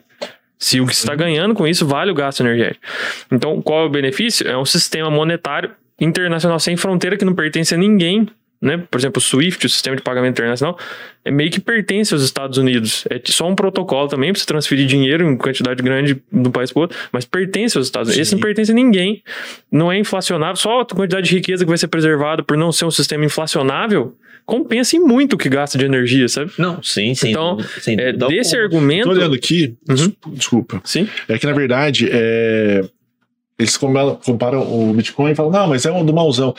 Se o que está ganhando com isso vale o gasto energético. Então, qual é o benefício? É um sistema monetário internacional sem fronteira que não pertence a ninguém. Né? Por exemplo, o SWIFT, o sistema de pagamento internacional, é meio que pertence aos Estados Unidos. É só um protocolo também para você transferir dinheiro em quantidade grande de um país para outro, mas pertence aos Estados Unidos. Esse não pertence a ninguém. Não é inflacionável, só a quantidade de riqueza que vai ser preservada por não ser um sistema inflacionável compensa em muito o que gasta de energia, sabe? Não, sim, sim. Então, sem É, desse alguma. argumento. Tô olhando aqui, Uhum. des- desculpa. Sim. É que na verdade, é, eles comparam, comparam o Bitcoin e falam, não, mas é um do mauzão.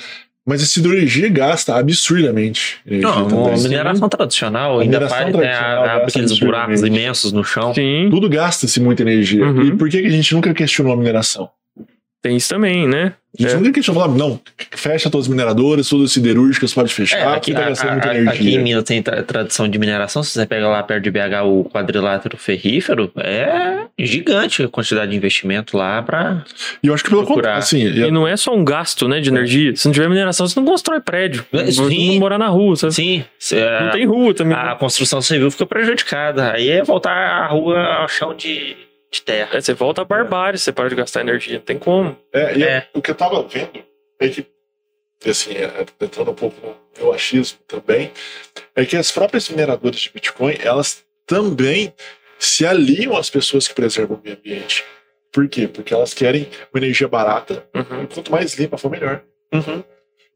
Mas a siderurgia gasta absurdamente. energia Não, a mineração tradicional A ainda mineração faz né, tradicional abre gasta aqueles buracos imensos no chão. Sim, Tudo gasta-se muita energia. Uhum. E por que, que a gente nunca questionou a mineração? Tem isso também, né? A gente É. nunca questionou, falava, não, fecha todas as mineradoras, todas as siderúrgicas, pode fechar, É, aqui, tá a- gastando a- muita a- energia. aqui em Minas tem tra- tradição de mineração. Se você pega lá perto de BH o quadrilátero ferrífero, é gigante a quantidade de investimento lá pra. E eu acho que pelo contrário, assim, E eu- não é só um gasto, né, de energia. Se não tiver mineração, você não constrói prédio. É, Você não morar na rua, sabe? Sim, se- Não tem rua também. a construção civil fica prejudicada. Aí é voltar a rua ao chão de, de terra. É, você volta a barbárie, você para de gastar energia. Não tem como. É, e É. o que eu tava vendo é que, assim, é, entrando um pouco no meu achismo também, é que as próprias mineradoras de Bitcoin, elas também se aliam às pessoas que preservam o meio ambiente. Por quê? Porque elas querem uma energia barata, Uhum. e quanto mais limpa for, melhor.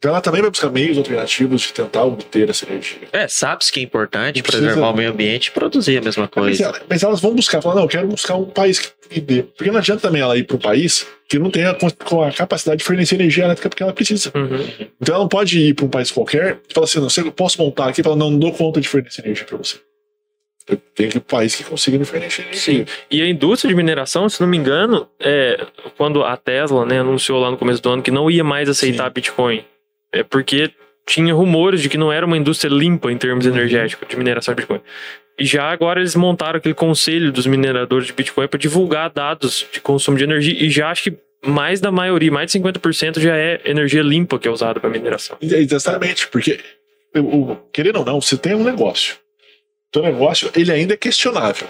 Então ela também vai buscar meios alternativos de tentar obter essa energia. É, sabe-se que é importante Precisa- preservar o meio ambiente e produzir a mesma Mas, coisa. ela- mas elas vão buscar, falar, não, eu quero buscar um país que dê. Porque não adianta também ela ir para um país que não tenha com a capacidade de fornecer energia elétrica porque ela precisa. Uhum. Então ela não pode ir para um país qualquer e falar assim, não sei, eu posso montar aqui e falar, não, não dou conta de fornecer energia para você. Tenho que ir para um país que consiga me fornecer energia. Sim. E a indústria de mineração, se não me engano, é, quando a Tesla né, anunciou lá no começo do ano que não ia mais aceitar Sim. Bitcoin, é porque tinha rumores de que não era uma indústria limpa em termos Uhum. energéticos de mineração de Bitcoin. E já agora eles montaram aquele conselho dos mineradores de Bitcoin para divulgar dados de consumo de energia e já acho que mais da maioria, mais de 50% já é energia limpa que é usada para mineração. Exatamente, porque, o, o- querendo ou não, você tem um negócio. O teu negócio, ele ainda é questionável.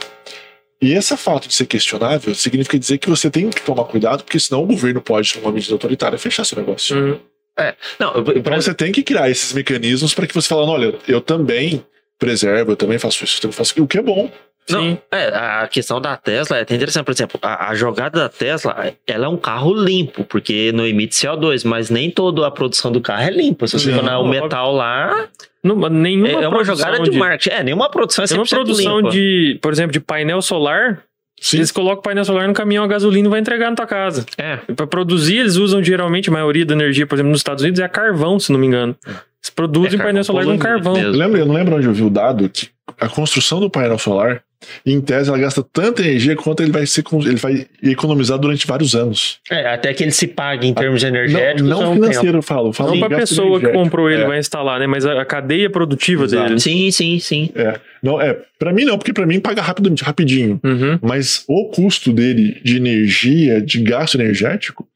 E esse fato de ser questionável significa dizer que você tem que tomar cuidado, porque senão o governo pode, numa medida autoritária, fechar seu negócio. Uhum. Não, eu- eu- Então você tem que criar esses mecanismos para que você fale, olha, eu também preservo, eu também faço isso, eu também faço aquilo, o que é bom. Não, Sim. é, a questão da Tesla é até interessante. Por exemplo, a, a jogada da Tesla, ela é um carro limpo, porque não emite CO2, mas nem toda a produção do carro é limpa. Se você Sim. for o metal lá, Não, nenhuma é, é uma produção jogada de, marketing. É, nenhuma produção é 100% Tem uma produção limpa. de, por exemplo, de painel solar. Sim. Eles colocam o painel solar no caminhão a gasolina e vai entregar na tua casa. É, Para produzir, eles usam geralmente a maioria da energia, por exemplo, nos Estados Unidos é carvão, se não me engano. Eles produzem É painel solar com carvão mesmo. Eu, lembro, eu não lembro onde eu vi o dado que a construção do painel solar, em tese, ela gasta tanta energia quanto ele vai, ser, ele vai economizar durante vários anos. é, até que ele se pague em termos Não, energéticos. é não um financeiro, eu falo. falo Não para a pessoa que comprou ele É. vai instalar, né? Mas a, a cadeia produtiva Exato. dele. Sim, sim, sim. É. Não, é, pra mim não, porque pra mim paga rápido, rapidinho. Uhum. Mas o custo dele de energia, de gasto energético,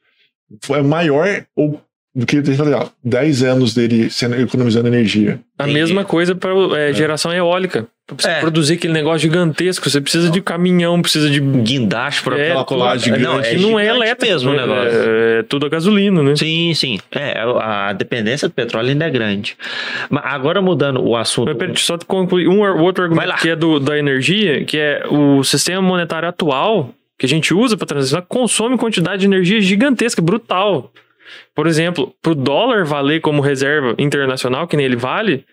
é maior ou, do que sei lá, 10 anos dele sendo, economizando energia. A Entendi. mesma coisa para geração eólica. Pra você É. produzir aquele negócio gigantesco, você precisa de caminhão, precisa de. Guindaste para É, aquela colagem Não, gigante. é não é gigante elétrico mesmo o negócio. É, é tudo a gasolina, né? Sim, sim. É, a dependência do petróleo ainda é grande. Mas agora mudando o assunto. Mas peraí, só concluir um outro argumento que é do, da energia, que é o sistema monetário atual que a gente usa para transacionar consome quantidade de energia gigantesca, brutal. Por exemplo, para o dólar valer como reserva internacional, que nem ele vale,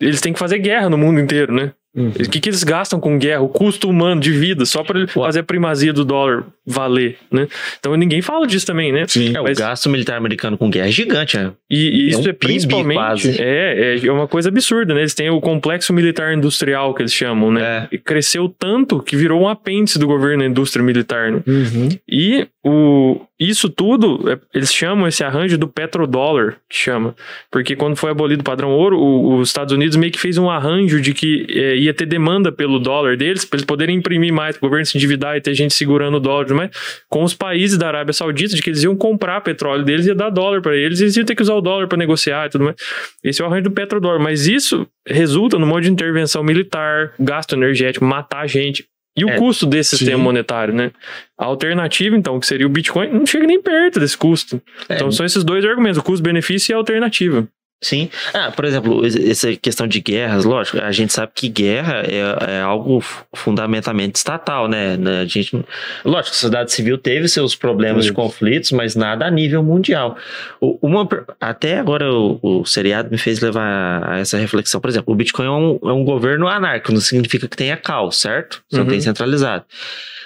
eles têm que fazer guerra no mundo inteiro, né? O que, que eles gastam com guerra? O custo humano de vida, só para fazer a primazia do dólar valer, né? Então ninguém fala disso também, né? Sim. É, o Mas- gasto militar americano com guerra é gigante. É. E, e É isso um é, principalmente. quase. É, é uma coisa absurda, né? Eles têm o complexo militar industrial que eles chamam, né? É. E cresceu tanto que virou um apêndice do governo da indústria militar, né? Uhum. E o, isso tudo, é, eles chamam esse arranjo do petrodólar, que chama. Porque quando foi abolido o padrão ouro, o- os Estados Unidos meio que fez um arranjo de que é, ia ter demanda pelo dólar deles, para eles poderem imprimir mais, o governo se endividar e ter gente segurando o dólar, mas com os países da Arábia Saudita, de que eles iam comprar petróleo deles ia dar dólar para eles, eles iam ter que usar o dólar para negociar e tudo mais. Esse é o arranjo do petrodólar. Mas isso resulta num monte de intervenção militar, gasto energético, matar gente. E o É, custo desse sim. sistema monetário, né? A alternativa, então, que seria o Bitcoin, não chega nem perto desse custo. É, Então são esses dois argumentos, o custo-benefício e a alternativa. Sim. Ah, por exemplo, essa questão de guerras, lógico, a gente sabe que guerra é, é algo fu- fundamentamente estatal, né? A gente, não- lógico, a sociedade civil teve seus problemas de Isso. conflitos, mas nada a nível mundial. Uma, até agora o, o seriado me fez levar a essa reflexão. Por exemplo, o Bitcoin é um, é um governo anárquico, não significa que tenha caos, certo? Só Uhum. tem centralizado.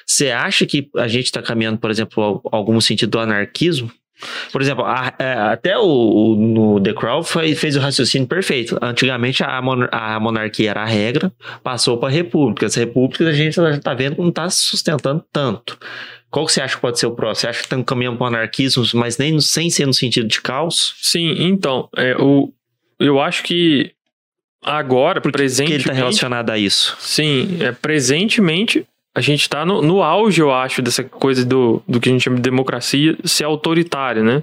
Você acha que a gente está caminhando, por exemplo, algum sentido do anarquismo? Por exemplo, a- é, até o, o- no The Crow foi- fez o raciocínio perfeito. Antigamente a, mon- a monarquia era a regra, passou para a república. As repúblicas a gente já está vendo que não está se sustentando tanto. Qual que você acha que pode ser o próximo? Você acha que estamos caminhando para o anarquismo, mas nem sem ser no sentido de caos? Sim, então, é, o, eu acho que agora, Que ele presentemente... está relacionado a isso. Sim, é, presentemente a gente está no, no auge, eu acho, dessa coisa do, do que a gente chama de democracia ser autoritária, né?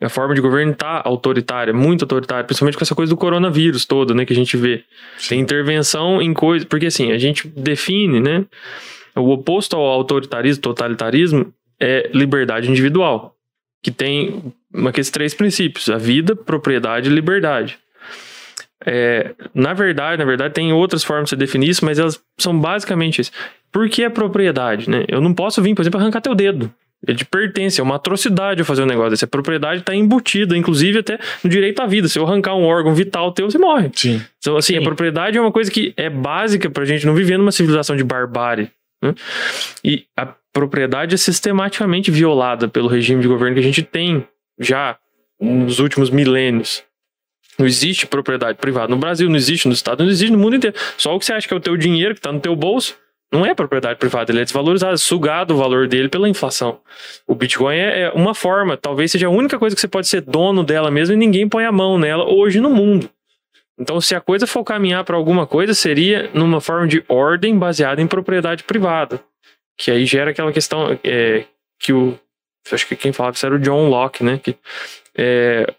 A forma de governo tá autoritária, muito autoritária, principalmente com essa coisa do coronavírus todo, né, que a gente vê. Tem intervenção em coisas, porque assim, a gente define, né, o oposto ao autoritarismo, totalitarismo é liberdade individual, que tem aqueles três princípios: a vida, propriedade e liberdade. É, na verdade, na verdade, tem outras formas de você definir isso, mas elas são basicamente isso. Por que a propriedade, né? Eu não posso vir, por exemplo, arrancar teu dedo. Ele te pertence, é uma atrocidade eu fazer um negócio desse. A propriedade está embutida, inclusive até no direito à vida. Se eu arrancar um órgão vital teu, você morre. Sim. Então, assim, Sim. a propriedade é uma coisa que é básica pra gente não viver numa civilização de barbárie. né? E a propriedade é sistematicamente violada pelo regime de governo que a gente tem já nos últimos milênios. Não existe propriedade privada. No Brasil não existe, nos Estados Unidos não existe, no mundo inteiro. Só o que você acha que é o teu dinheiro que está no teu bolso não é propriedade privada, ele é desvalorizado, é sugado o valor dele pela inflação. O Bitcoin é é uma forma, talvez seja a única coisa que você pode ser dono dela mesmo e ninguém põe a mão nela hoje no mundo. Então, se a coisa for caminhar para alguma coisa, seria numa forma de ordem baseada em propriedade privada. Que aí gera aquela questão é, que o. Acho que quem falava isso era o John Locke, né? Que, é,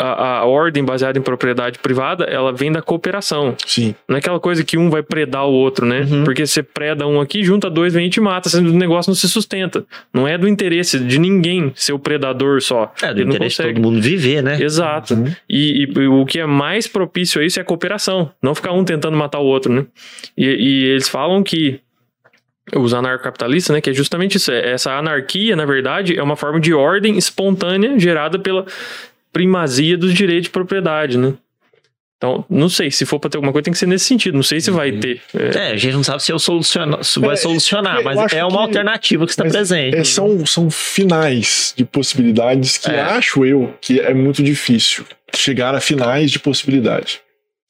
a, a ordem baseada em propriedade privada, ela vem da cooperação. Sim. Não é aquela coisa que um vai predar o outro, né? Uhum. Porque você preda um aqui, junta dois, vem e te mata, o negócio não se sustenta. Não é do interesse de ninguém ser o predador só. É, do Ele interesse de todo mundo viver, né? Exato. Uhum. E, e o que é mais propício a isso é a cooperação. Não ficar um tentando matar o outro, né? E, e eles falam que os anarcapitalistas, né? Que é justamente isso. é- Essa anarquia, na verdade, é uma forma de ordem espontânea gerada pela primazia dos direitos de propriedade, né? Então, não sei, se for pra ter alguma coisa, tem que ser nesse sentido. Não sei se vai ter. É, É, a gente não sabe se, eu soluciona, se vai É, solucionar, mas é uma que- alternativa que está mas presente. É, são, são finais de possibilidades que É. acho eu que é muito difícil chegar a finais de possibilidade.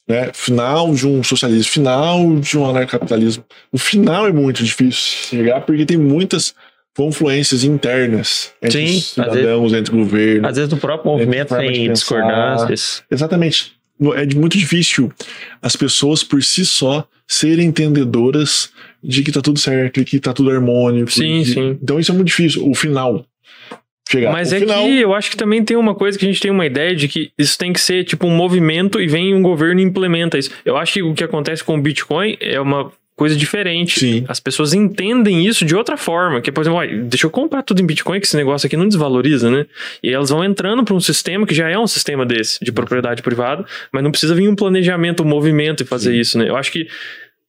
Né? Final de um socialismo, final de um anarcapitalismo. O final é muito difícil chegar porque tem muitas confluências internas entre Sim, cidadãos, entre o governo. Às vezes no próprio movimento de tem discordâncias. Exatamente. É de muito difícil as pessoas por si só serem entendedoras de que tá tudo certo e que tá tudo harmônico. Sim, e que- sim. Então isso é muito difícil. O final. Chegar. Mas o é final, que eu acho que também tem uma coisa que a gente tem uma ideia de que isso tem que ser tipo um movimento e vem um governo e implementa isso. Eu acho que o que acontece com o Bitcoin é uma coisa diferente. Sim. As pessoas entendem isso de outra forma. Que, por exemplo, "Uai, deixa eu comprar tudo em Bitcoin, que esse negócio aqui não desvaloriza, né? E elas vão entrando para um sistema que já é um sistema desse, de propriedade privada, mas não precisa vir um planejamento, um movimento e fazer Sim. isso, né? Eu acho que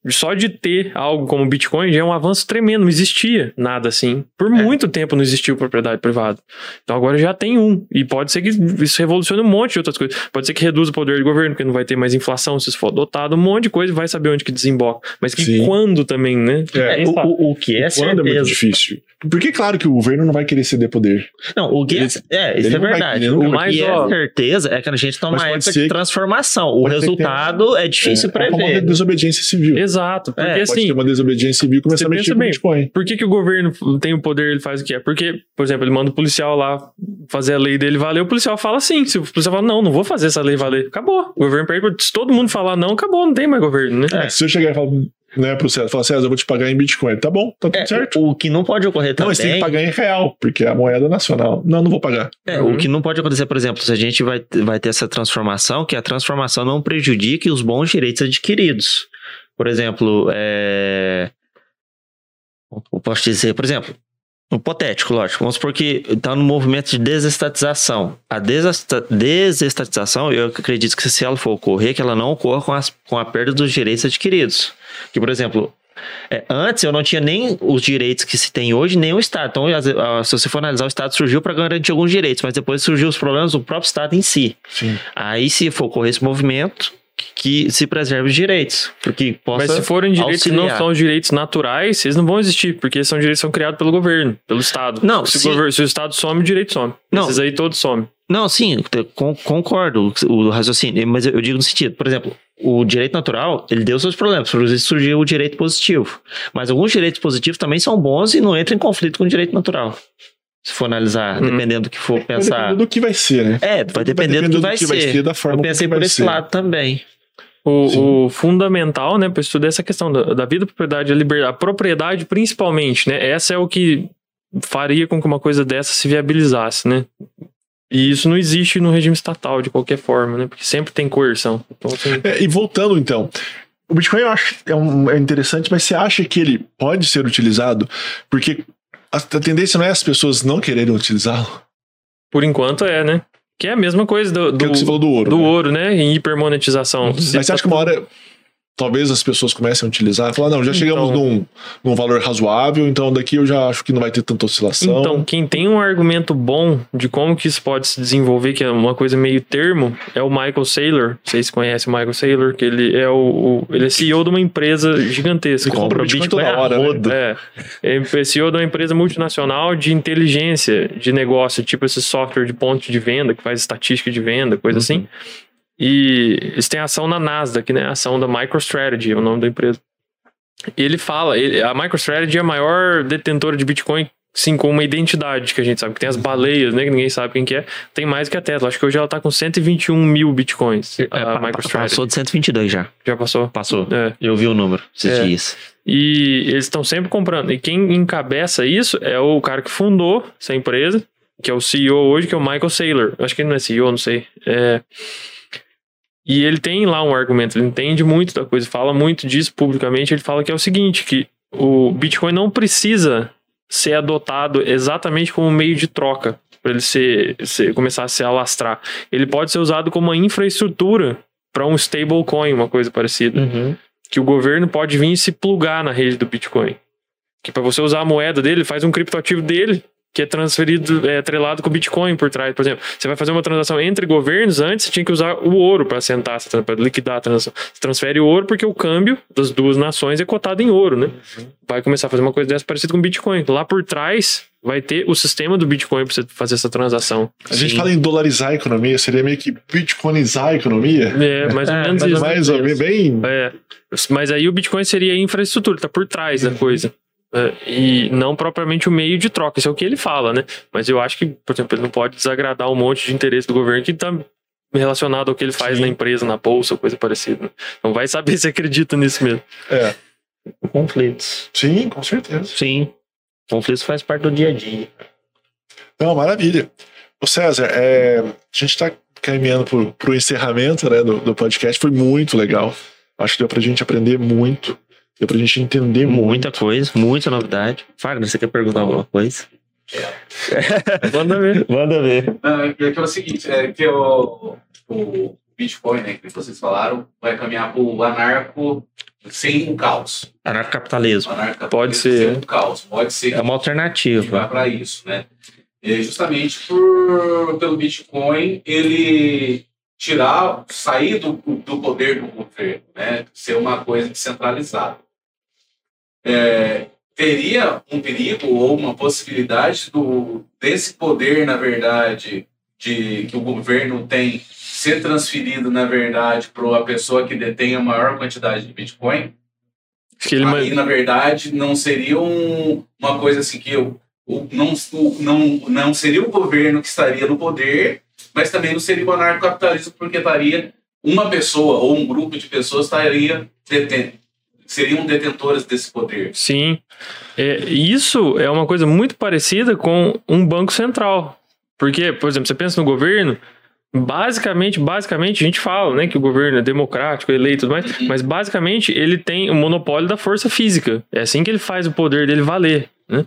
só de ter algo como Bitcoin já é um avanço tremendo. Não existia nada assim. Por muito tempo não existiu propriedade privada. Então agora já tem um. E pode ser que isso revolucione um monte de outras coisas. Pode ser que reduza o poder do governo, porque não vai ter mais inflação se isso for adotado. Um monte de coisa e vai saber onde que desemboca. Mas que Sim. quando também, né? É, É, o, o- o que é quando é muito certeza. difícil. Porque, claro, que o governo não vai querer ceder poder. Não, o que é, Ele- é, ele isso é não vai- verdade. O vai- que é certeza é que a gente tá mas numa época de transformação. O resultado é difícil é, é como prever. uma desobediência civil. Exato. Porque É, Pode assim. ter uma desobediência civil e começar a mexer bem. Bitcoin. Por que, que o governo tem o poder, ele faz o que é? Porque, por exemplo, ele manda o policial lá fazer a lei dele valer, o policial fala sim. Se o policial fala, não, não vou fazer essa lei valer, acabou. O governo perde. Se todo mundo falar não, acabou, não tem mais governo, né? É. Se eu chegar e falar né, pro César, falar, César, eu vou te pagar em Bitcoin. Tá bom, tá tudo É, certo. o, que não pode ocorrer Não, também. mas tem que pagar em real, porque é a moeda nacional. Não, não vou pagar. É, Uhum. O que não pode acontecer, por exemplo, se a gente vai, vai ter essa transformação, que a transformação não prejudique os bons direitos adquiridos. Por exemplo, é... eu posso dizer, por exemplo, um hipotético, lógico. Vamos supor que está no movimento de desestatização. A desesta- desestatização, eu acredito que se ela for ocorrer, que ela não ocorra com, as- com a perda dos direitos adquiridos. Que, por exemplo, é, antes eu não tinha nem os direitos que se tem hoje, nem o Estado. Então, ah, se você for analisar, o Estado surgiu para garantir alguns direitos, mas depois surgiu os problemas do próprio Estado em si. Sim. Aí, se for ocorrer esse movimento, que se preserve os direitos. Porque possa Mas se forem direitos que não auxiliar. são os direitos naturais, eles não vão existir, porque são direitos que são criados pelo governo, pelo Estado. Não, se, sim. o, governo- se o Estado some, o direito some. Não. Esses aí todos somem. Não, sim, concordo o o raciocínio, mas eu digo no sentido, por exemplo, o direito natural, ele deu seus problemas, por isso surgiu o direito positivo. Mas alguns direitos positivos também são bons e não entram em conflito com o direito natural. Se for analisar, Uhum. dependendo do que for Vai pensar. depender do que vai ser, né? É, vai depender do que vai ser. da forma Eu pensei que por vai esse ser. lado também. O, o fundamental, né, para estudar essa questão da, da vida, propriedade e a liberdade, a propriedade principalmente, né? Essa é o que faria com que uma coisa dessa se viabilizasse, né? E isso não existe no regime estatal de qualquer forma, né? Porque sempre tem coerção. Então, assim, É, e voltando então, o Bitcoin eu acho que é, um- é interessante, mas você acha que ele pode ser utilizado? Porque a, tendência não é as pessoas não quererem utilizá-lo. por enquanto é, né? Que é a mesma coisa do, Que é que do, do ouro. do né? ouro, né? Em hipermonetização. Mas você acha que uma hora talvez as pessoas comecem a utilizar? Falar, não, já chegamos Então- num, num valor razoável, então daqui eu já acho que não vai ter tanta oscilação. Então, quem tem um argumento bom de como que isso pode se desenvolver, que é uma coisa meio termo, é o Michael Saylor. Vocês conhecem o Michael Saylor, que ele é o, o- ele é CEO de uma empresa gigantesca. Ele compra Bitcoin toda a hora, né? É. Ele é CEO de uma empresa multinacional de inteligência de negócio, tipo esse software de ponto de venda, que faz estatística de venda, coisa Uhum. assim. E eles têm ação na Nasdaq, né? Ação da MicroStrategy, é o nome da empresa. Ele fala, ele- a MicroStrategy é a maior detentora de Bitcoin, sim, com uma identidade que a gente sabe, que tem as baleias, né? Que ninguém sabe quem que é. Tem mais que a Tesla. Acho que hoje ela tá com 121 mil Bitcoins. É, a MicroStrategy. passou de 122 já. Já passou? Passou. É. Eu vi o número esses É. dias. E eles estão sempre comprando. E quem encabeça isso é o cara que fundou essa empresa, que é o CEO hoje, que é o Michael Saylor. Acho que ele não é CEO, não sei. É, e ele tem lá um argumento, ele entende muito da coisa, fala muito disso publicamente. Ele fala que é o seguinte: que o Bitcoin não precisa ser adotado exatamente como meio de troca para ele ser, ser, começar a se alastrar. Ele pode ser usado como uma infraestrutura para um stablecoin, uma coisa parecida. Uhum. Que o governo pode vir e se plugar na rede do Bitcoin. Que para você usar a moeda dele, faz um criptoativo dele que é transferido, é atrelado com o Bitcoin por trás. Por exemplo, você vai fazer uma transação entre governos, antes você tinha que usar o ouro para assentar, para liquidar a transação. Você transfere o ouro porque o câmbio das duas nações é cotado em ouro, né? Vai começar a fazer uma coisa dessa parecida com o Bitcoin. Lá por trás vai ter o sistema do Bitcoin para você fazer essa transação. A gente fala em dolarizar a economia, seria meio que bitcoinizar a economia. É, mais ou É, menos mais isso. Mais ou menos, bem. É, mas aí o Bitcoin seria a infraestrutura, tá por trás da coisa. E não propriamente o meio de troca, isso é o que ele fala, né? Mas eu acho que, por exemplo, ele não pode desagradar um monte de interesse do governo que tá relacionado ao que ele faz Sim. na empresa, na bolsa, coisa parecida. Não vai saber *laughs* se acredita nisso mesmo. É. Conflitos. Sim, com certeza. Sim. Conflitos faz parte do dia a dia. Não, maravilha. Ô César, é, a gente está caminhando para o encerramento né, do, do podcast. Foi muito legal. Acho que deu para a gente aprender muito. Deu para a gente entender muito. Muita coisa, muita novidade. Fagner, você quer perguntar alguma coisa? *laughs* Manda ver. Manda ver. Não, é que é o seguinte, é que o, o Bitcoin, né, que vocês falaram, vai caminhar para o anarco sem o caos. Anarcocapitalismo. Anarco Pode ser. sem o caos. Pode ser É uma alternativa. vá para isso, né? E justamente por, pelo Bitcoin ele tirar, sair do, do poder do governo, né? Ser uma coisa descentralizada. É, teria um perigo ou uma possibilidade do, desse poder, na verdade, de que o governo tem ser transferido, na verdade, para a pessoa que detém a maior quantidade de Bitcoin? Que ele Aí, na verdade, não seria um- uma coisa assim que eu, o- não, não, não seria o governo que estaria no poder, mas também não seria o anarcocapitalismo, porque estaria uma pessoa ou um grupo de pessoas estaria deten seriam detentoras desse poder. Sim. É, isso é uma coisa muito parecida com um banco central. Porque, por exemplo, você pensa no governo, basicamente, basicamente, a gente fala né, que o governo é democrático, eleito e tudo mais, mas basicamente ele tem o monopólio da força física. É assim que ele faz o poder dele valer. Né?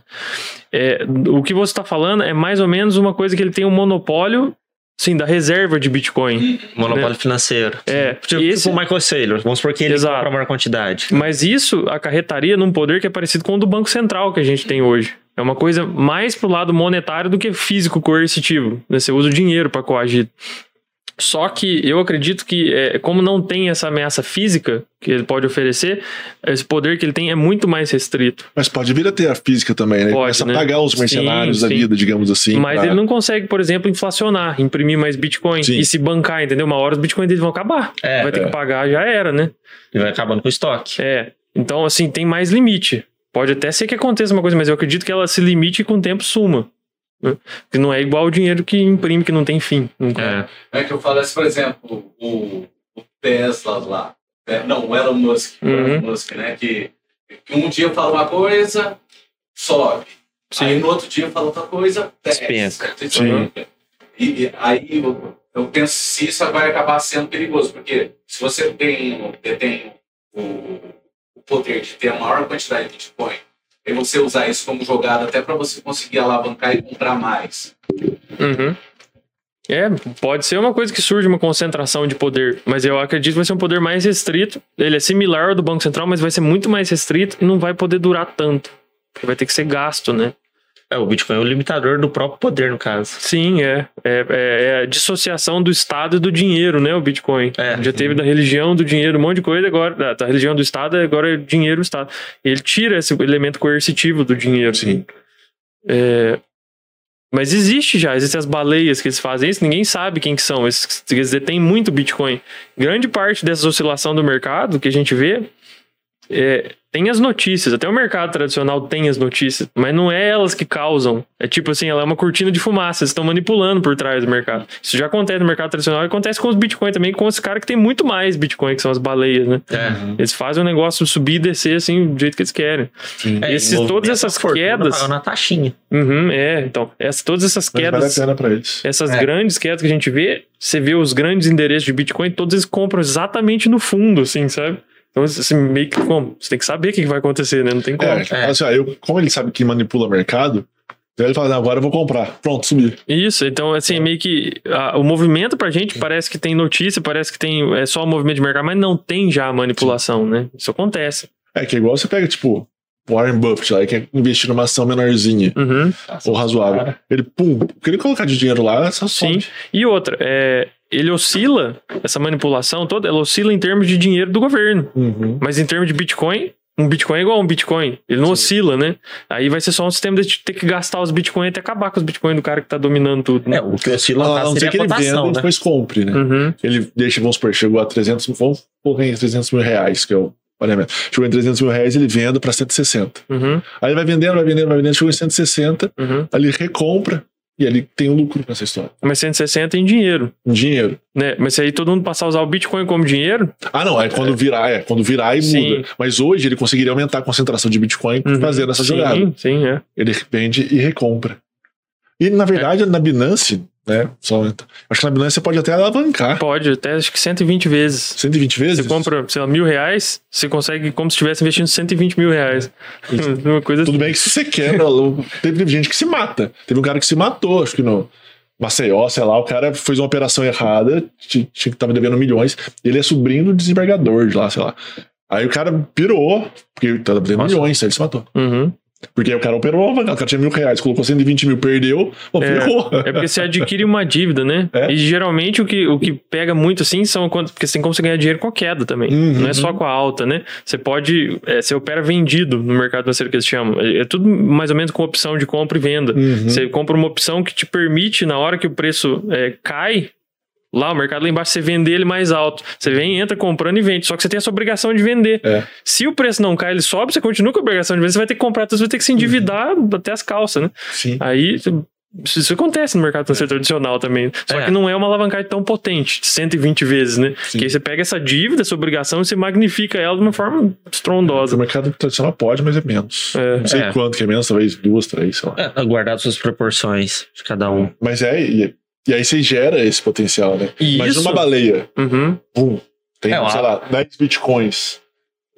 É, o que você está falando é mais ou menos uma coisa que ele tem um monopólio sim, da reserva de Bitcoin. Monopólio financeiro. É, Tipo, esse- tipo o Michael Saylor. Vamos supor que ele Exato. compra a maior quantidade. Mas isso acarretaria num poder que é parecido com o do Banco Central que a gente tem hoje. É uma coisa mais pro lado monetário do que físico coercitivo. Né? Você usa o dinheiro para coagir. Só que eu acredito que, é, como não tem essa ameaça física que ele pode oferecer, esse poder que ele tem é muito mais restrito. Mas pode vir a ter a física também, né? Ele Pode, Começa a né? pagar os mercenários Sim, da sim. vida, digamos assim. Mas pra- ele não consegue, por exemplo, inflacionar, imprimir mais Bitcoin Sim. e se bancar, entendeu? Uma hora os Bitcoins dele vão acabar. É, Vai ter é. que pagar, já era, né? e vai acabando com o estoque. É. Então, assim, tem mais limite. Pode até ser que aconteça uma coisa, mas eu acredito que ela se limite e com o tempo suma. Né? Que não é igual o dinheiro que imprime, que não tem fim. nunca. É. É que eu falasse, por exemplo, o, o Tesla lá. né? Não, o Elon Musk. o Uhum. Elon Musk, né? Que, que um dia fala uma coisa, sobe. Sim. Aí no outro dia fala outra coisa. Despenca. Despenca. E, e aí eu, eu penso se isso vai acabar sendo perigoso, porque se você tem, detém o, o poder de ter a maior quantidade de Bitcoin, e você usar isso como jogada até para você conseguir alavancar e comprar mais. Uhum. É, pode ser uma coisa que surge uma concentração de poder, mas eu acredito que vai ser um poder mais restrito. Ele é similar ao do Banco Central, mas vai ser muito mais restrito e não vai poder durar tanto. Vai ter que ser gasto, né? É, o Bitcoin é o limitador do próprio poder, no caso. Sim, é. É, é- é a dissociação do Estado e do dinheiro, né? O Bitcoin. É. Já teve da religião, do dinheiro, um monte de coisa, agora da, da religião do Estado, agora é dinheiro do Estado. Ele tira esse elemento coercitivo do dinheiro. Sim. É, mas existe já, existem as baleias que eles fazem isso, ninguém sabe quem que são. Eles, dizer, tem muito Bitcoin. Grande parte dessa oscilação do mercado que a gente vê é, tem as notícias, até o mercado tradicional tem as notícias, mas não é elas que causam. É tipo assim, ela é uma cortina de fumaça, eles estão manipulando por trás do mercado. Isso já acontece no mercado tradicional e acontece com os Bitcoin também, com os caras que tem muito mais Bitcoin, que são as baleias, né? É. Eles fazem o negócio subir e descer assim, do jeito que eles querem. Sim. É, Esses- todas essas fortuna quedas- na taxinha. Uhum, é, então, essa, todas essas Mas vale a quedas, pena pra eles. essas É. grandes quedas que a gente vê, você vê os grandes endereços de Bitcoin, todos eles compram exatamente no fundo, assim, sabe? Então, assim, meio que como? Você tem que saber o que vai acontecer, né? Não tem como. É, assim, ó, eu, como ele sabe que manipula o mercado, então ele fala, agora eu vou comprar. Pronto, subi. Isso, então, assim, meio que ah, o movimento pra gente parece que tem notícia, parece que tem é só o movimento de mercado, mas não tem já a manipulação, né? Isso acontece. É que é igual você pega, tipo, Warren Buffett lá, que quer investir numa ação menorzinha Uhum. ou razoável. Ele, pum, o que ele colocar de dinheiro lá, só Sim. sobe. E outra, é, ele oscila, essa manipulação toda, ela oscila em termos de dinheiro do governo. Uhum. Mas em termos de Bitcoin, um Bitcoin é igual a um Bitcoin. Ele não Sim. oscila, né? Aí vai ser só um sistema de ter que gastar os Bitcoin até acabar com os Bitcoin do cara que tá dominando tudo. Né? É, o que oscila A lá não ser que ele venda cotação, e né? depois compre, né? Uhum. Ele deixa, vamos supor, chegou a 300 mil, vamos colocar em 300 mil reais, que é o pagamento. Chegou em 300 mil reais, ele vende para 160. Uhum. Aí ele vai vendendo, vai vendendo, vai vendendo, chegou em 160, Uhum. aí ele recompra e ali tem um lucro nessa história. Mas 160 em dinheiro, Em dinheiro. né? Mas se aí todo mundo passar a usar o Bitcoin como dinheiro, Ah, não, é quando virar, é quando virar e Sim. muda. Mas hoje ele conseguiria aumentar a concentração de Bitcoin uhum. fazendo essa sim, jogada. Sim, é. Ele vende e recompra. E na verdade, na Binance, né? Só, acho que na Binance você pode até alavancar. Pode, até acho que 120 vezes. 120 vezes? Você compra, sei lá, mil reais, você consegue como se estivesse investindo 120 mil reais. *laughs* Uma coisa Tudo bem que se você quebra, teve gente que se mata. Teve um cara que se matou, acho que no Maceió, sei lá, o cara fez uma operação errada, tinha que tava devendo milhões, ele é sobrinho do desembargador de lá, sei lá. Aí o cara pirou, porque tava devendo milhões, aí ele se matou. Uhum. Porque o cara operou, o cara tinha mil reais, colocou 120 mil, perdeu, pô, É. ferrou. É porque você adquire uma dívida, né? É. E geralmente o que, o que pega muito assim são quando. Porque tem como você ganhar dinheiro com a queda também. Uhum. Não é só com a alta, né? Você pode. é, você opera vendido no mercado financeiro que eles chamam. É, é tudo mais ou menos com opção de compra e venda. Uhum. Você compra uma opção que te permite, na hora que o preço é, cai. Lá, o mercado lá embaixo, você vender ele mais alto. Você vem, entra comprando e vende. Só que você tem essa obrigação de vender. É. Se o preço não cai, ele sobe, você continua com a obrigação de vender. Você vai ter que comprar, você vai ter que se endividar até as calças, né? Sim. Aí isso isso acontece no mercado financeiro tradicional também. Só É. que não é uma alavancagem tão potente, de 120 vezes, né? Sim. Que aí você pega essa dívida, essa obrigação, e você magnifica ela de uma forma O estrondosa. mercado tradicional pode, mas é menos. É. Não sei É. quanto que é menos, talvez duas, três, sei lá. É, guardado suas proporções de cada um. Mas é, e, aí você gera esse potencial, né? Mas isso- uma baleia, Uhum. Pum. Tem, É, sei lá, 10 bitcoins.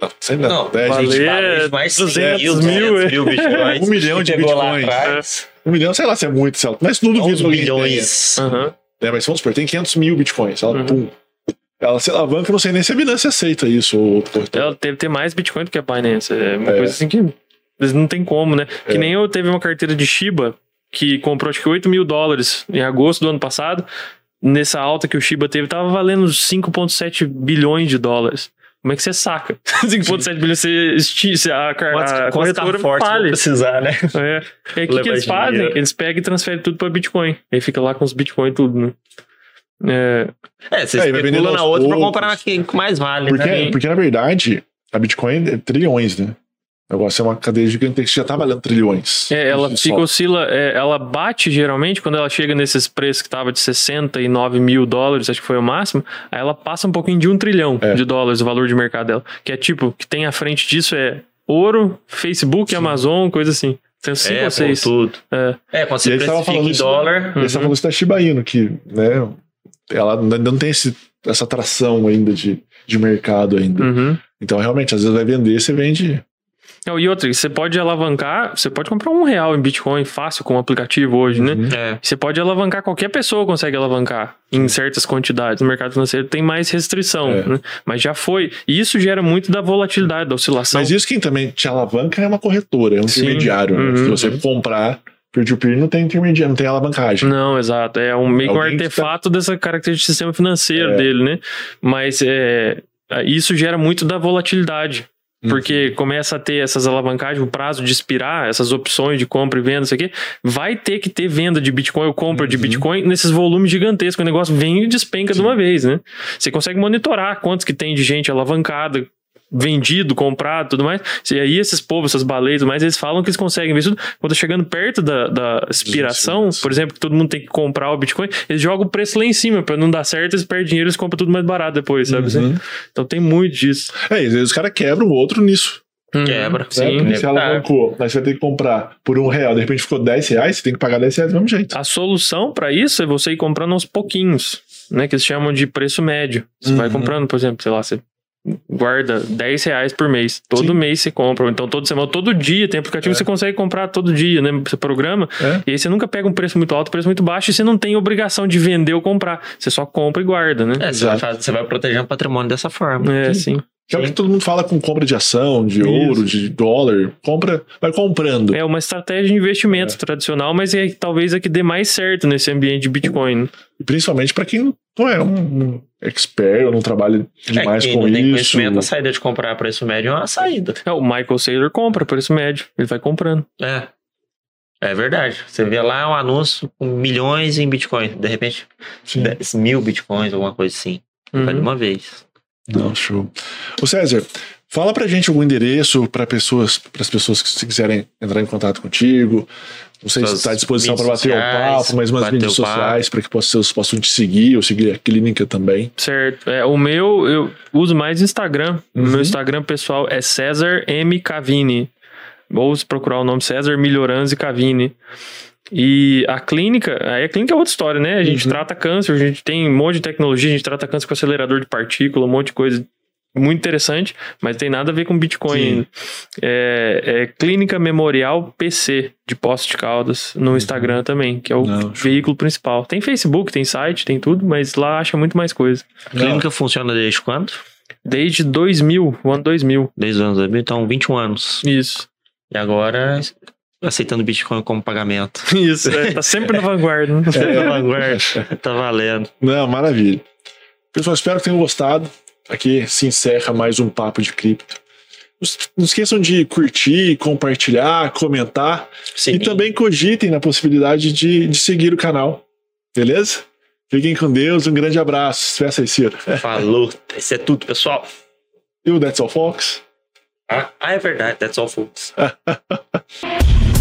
Não, sei não. Não, 10 vale- bitcoins. Baleia, mais 200 mil, mil, 200 mil bitcoins. *laughs* Um milhão de bitcoins. atrás. Um milhão, sei lá se é muito, sei lá. Mas não duvido 11 que alguém bilhões. Aham. tenha. Né? Mas vamos supor, tem 500 mil bitcoins. Ela, Uhum. pum. Ela se alavanca, não sei nem se a Binance aceita isso. Ou outro. Ela deve ter mais Bitcoin do que a Binance. É uma É. coisa assim que não tem como, né? Que É. nem eu teve uma carteira de Shiba que comprou acho que 8 mil dólares em agosto do ano passado. Nessa alta que o Shiba teve, tava valendo 5,7 bilhões de dólares. Como é que você saca? *laughs* 5,7 bilhões, você a, a quantos corretora tá forte vão precisar, né? É. E aí, o que, que eles fazem? dinheiro. Eles pegam e transferem tudo pra Bitcoin. Aí fica lá com os Bitcoin tudo, né? É, É, você É, especula na outra pra poucos. comprar quem mais vale, Porque, né? porque, na verdade, a Bitcoin é trilhões, né? O negócio é uma cadeia gigantesca que já tá valendo trilhões. É, ela fica oscila, é, ela bate geralmente quando ela chega nesses preços que tava de 69 mil dólares, acho que foi o máximo, aí ela passa um pouquinho de um trilhão É. de dólares o valor de mercado dela. Que é tipo, que tem à frente disso é ouro, Facebook, Amazon, coisa assim. Tem uns cinco É, ou seis. tudo. É. É, quando você precifica falando em isso, dólar... E Você tá Uhum. falando isso da Shiba Inu, que, né, ela ainda não tem esse, essa atração ainda de, de mercado ainda. Uhum. Então, realmente, às vezes vai vender, você vende. E outra, você pode alavancar, você pode comprar um real em Bitcoin fácil com o aplicativo hoje, né? Uhum. É. Você pode alavancar, qualquer pessoa consegue alavancar em certas quantidades. No mercado financeiro tem mais restrição, É. né? Mas já foi. E isso gera muito da volatilidade, da oscilação. Mas isso quem também te alavanca é uma corretora, é um Sim. intermediário. né? Uhum. Se você comprar peer-to-peer, não tem intermediário, não tem alavancagem. Não, exato. É um meio que um que artefato dessa característica do sistema financeiro É. dele, né? Mas é, isso gera muito da volatilidade. Uhum. Porque começa a ter essas alavancagens, o prazo de expirar, essas opções de compra e venda, isso aqui, vai ter que ter venda de Bitcoin ou compra de Uhum. Bitcoin nesses volumes gigantescos. O negócio vem e despenca de uma vez, né? Você consegue monitorar quantos que tem de gente alavancada vendido, comprado tudo mais. E aí esses povos, essas baleias, mas eles falam que eles conseguem ver tudo. Quando tá chegando perto da, da expiração, por exemplo, que todo mundo tem que comprar o Bitcoin, eles jogam o preço lá em cima, para não dar certo, eles perdem dinheiro, eles compram tudo mais barato depois, sabe? Uhum. Então tem muito disso. É, e às vezes os caras quebram o outro nisso. Uhum. Quebra. Né? Sim. Porque se ela alavancou, aí você vai ter que comprar por um real, de repente ficou 10 reais, você tem que pagar 10 reais do mesmo jeito. A solução para isso é você ir comprando aos pouquinhos, né? Que eles chamam de preço médio. Você vai Uhum. comprando, por exemplo, sei lá, você guarda 10 reais por mês. Todo Sim. mês você compra. Então, todo semana, todo dia, tem aplicativo É. que você consegue comprar todo dia, né? Você programa. É. E aí você nunca pega um preço muito alto, preço muito baixo, e você não tem obrigação de vender ou comprar. Você só compra e guarda, né? É, você vai, Exato. você vai proteger o patrimônio dessa forma. É, sim. Que é o que todo mundo fala com compra de ação, de Isso. ouro, de dólar. Compra, vai comprando. É uma estratégia de investimento tradicional, mas é talvez a que dê mais certo nesse ambiente de Bitcoin. né? E Principalmente para quem não é um expert ou não trabalha demais é, quem com não tem isso. conhecimento, a saída de comprar a preço médio é uma saída. É, o Michael Saylor compra preço médio. Ele vai comprando. É. É verdade. Você vê lá um anúncio com milhões em Bitcoin. De repente, Sim. 10 mil Bitcoins, alguma coisa assim. Vai de Uhum. uma vez. Não, show. Ô César, fala pra gente algum endereço para pessoas, para as pessoas que se quiserem entrar em contato contigo. Não sei se está à disposição para bater o papo, mas umas mídias o sociais para que vocês possam te seguir ou seguir a clínica também. Certo. É, o meu, eu uso mais Instagram. O Uhum. meu Instagram pessoal é César M. Cavini. Ou se procurar o nome César Melhoranzi Cavini. E a clínica, aí a clínica é outra história, né? A gente Uhum. trata câncer, a gente tem um monte de tecnologia, a gente trata câncer com acelerador de partícula, um monte de coisa muito interessante, mas tem nada a ver com Bitcoin Sim. ainda. É, é Clínica Memorial PC de Poços de Caldas no Instagram também, que é o Uhum. Não, show. veículo principal. Tem Facebook, tem site, tem tudo, mas lá acha muito mais coisa. A clínica funciona desde quando? Desde 2000, o ano 2000. Desde os anos 2000, então 21 anos. Isso. E agora aceitando Bitcoin como pagamento. *laughs* Isso, é, tá sempre na vanguarda. né? É, vanguarda. tá valendo. Não, maravilha. Pessoal, espero que tenham gostado. Aqui se encerra mais um Papo de Cripto. Não- Não esqueçam de curtir, compartilhar, comentar Sim. e também cogitem na possibilidade de, de seguir o canal. Beleza? Fiquem com Deus, um grande abraço. Peça aí, Ciro. Falou. Isso é tudo, pessoal. *laughs* E o That's All Fox? Ah, ah, é verdade. That's all, folks. *laughs*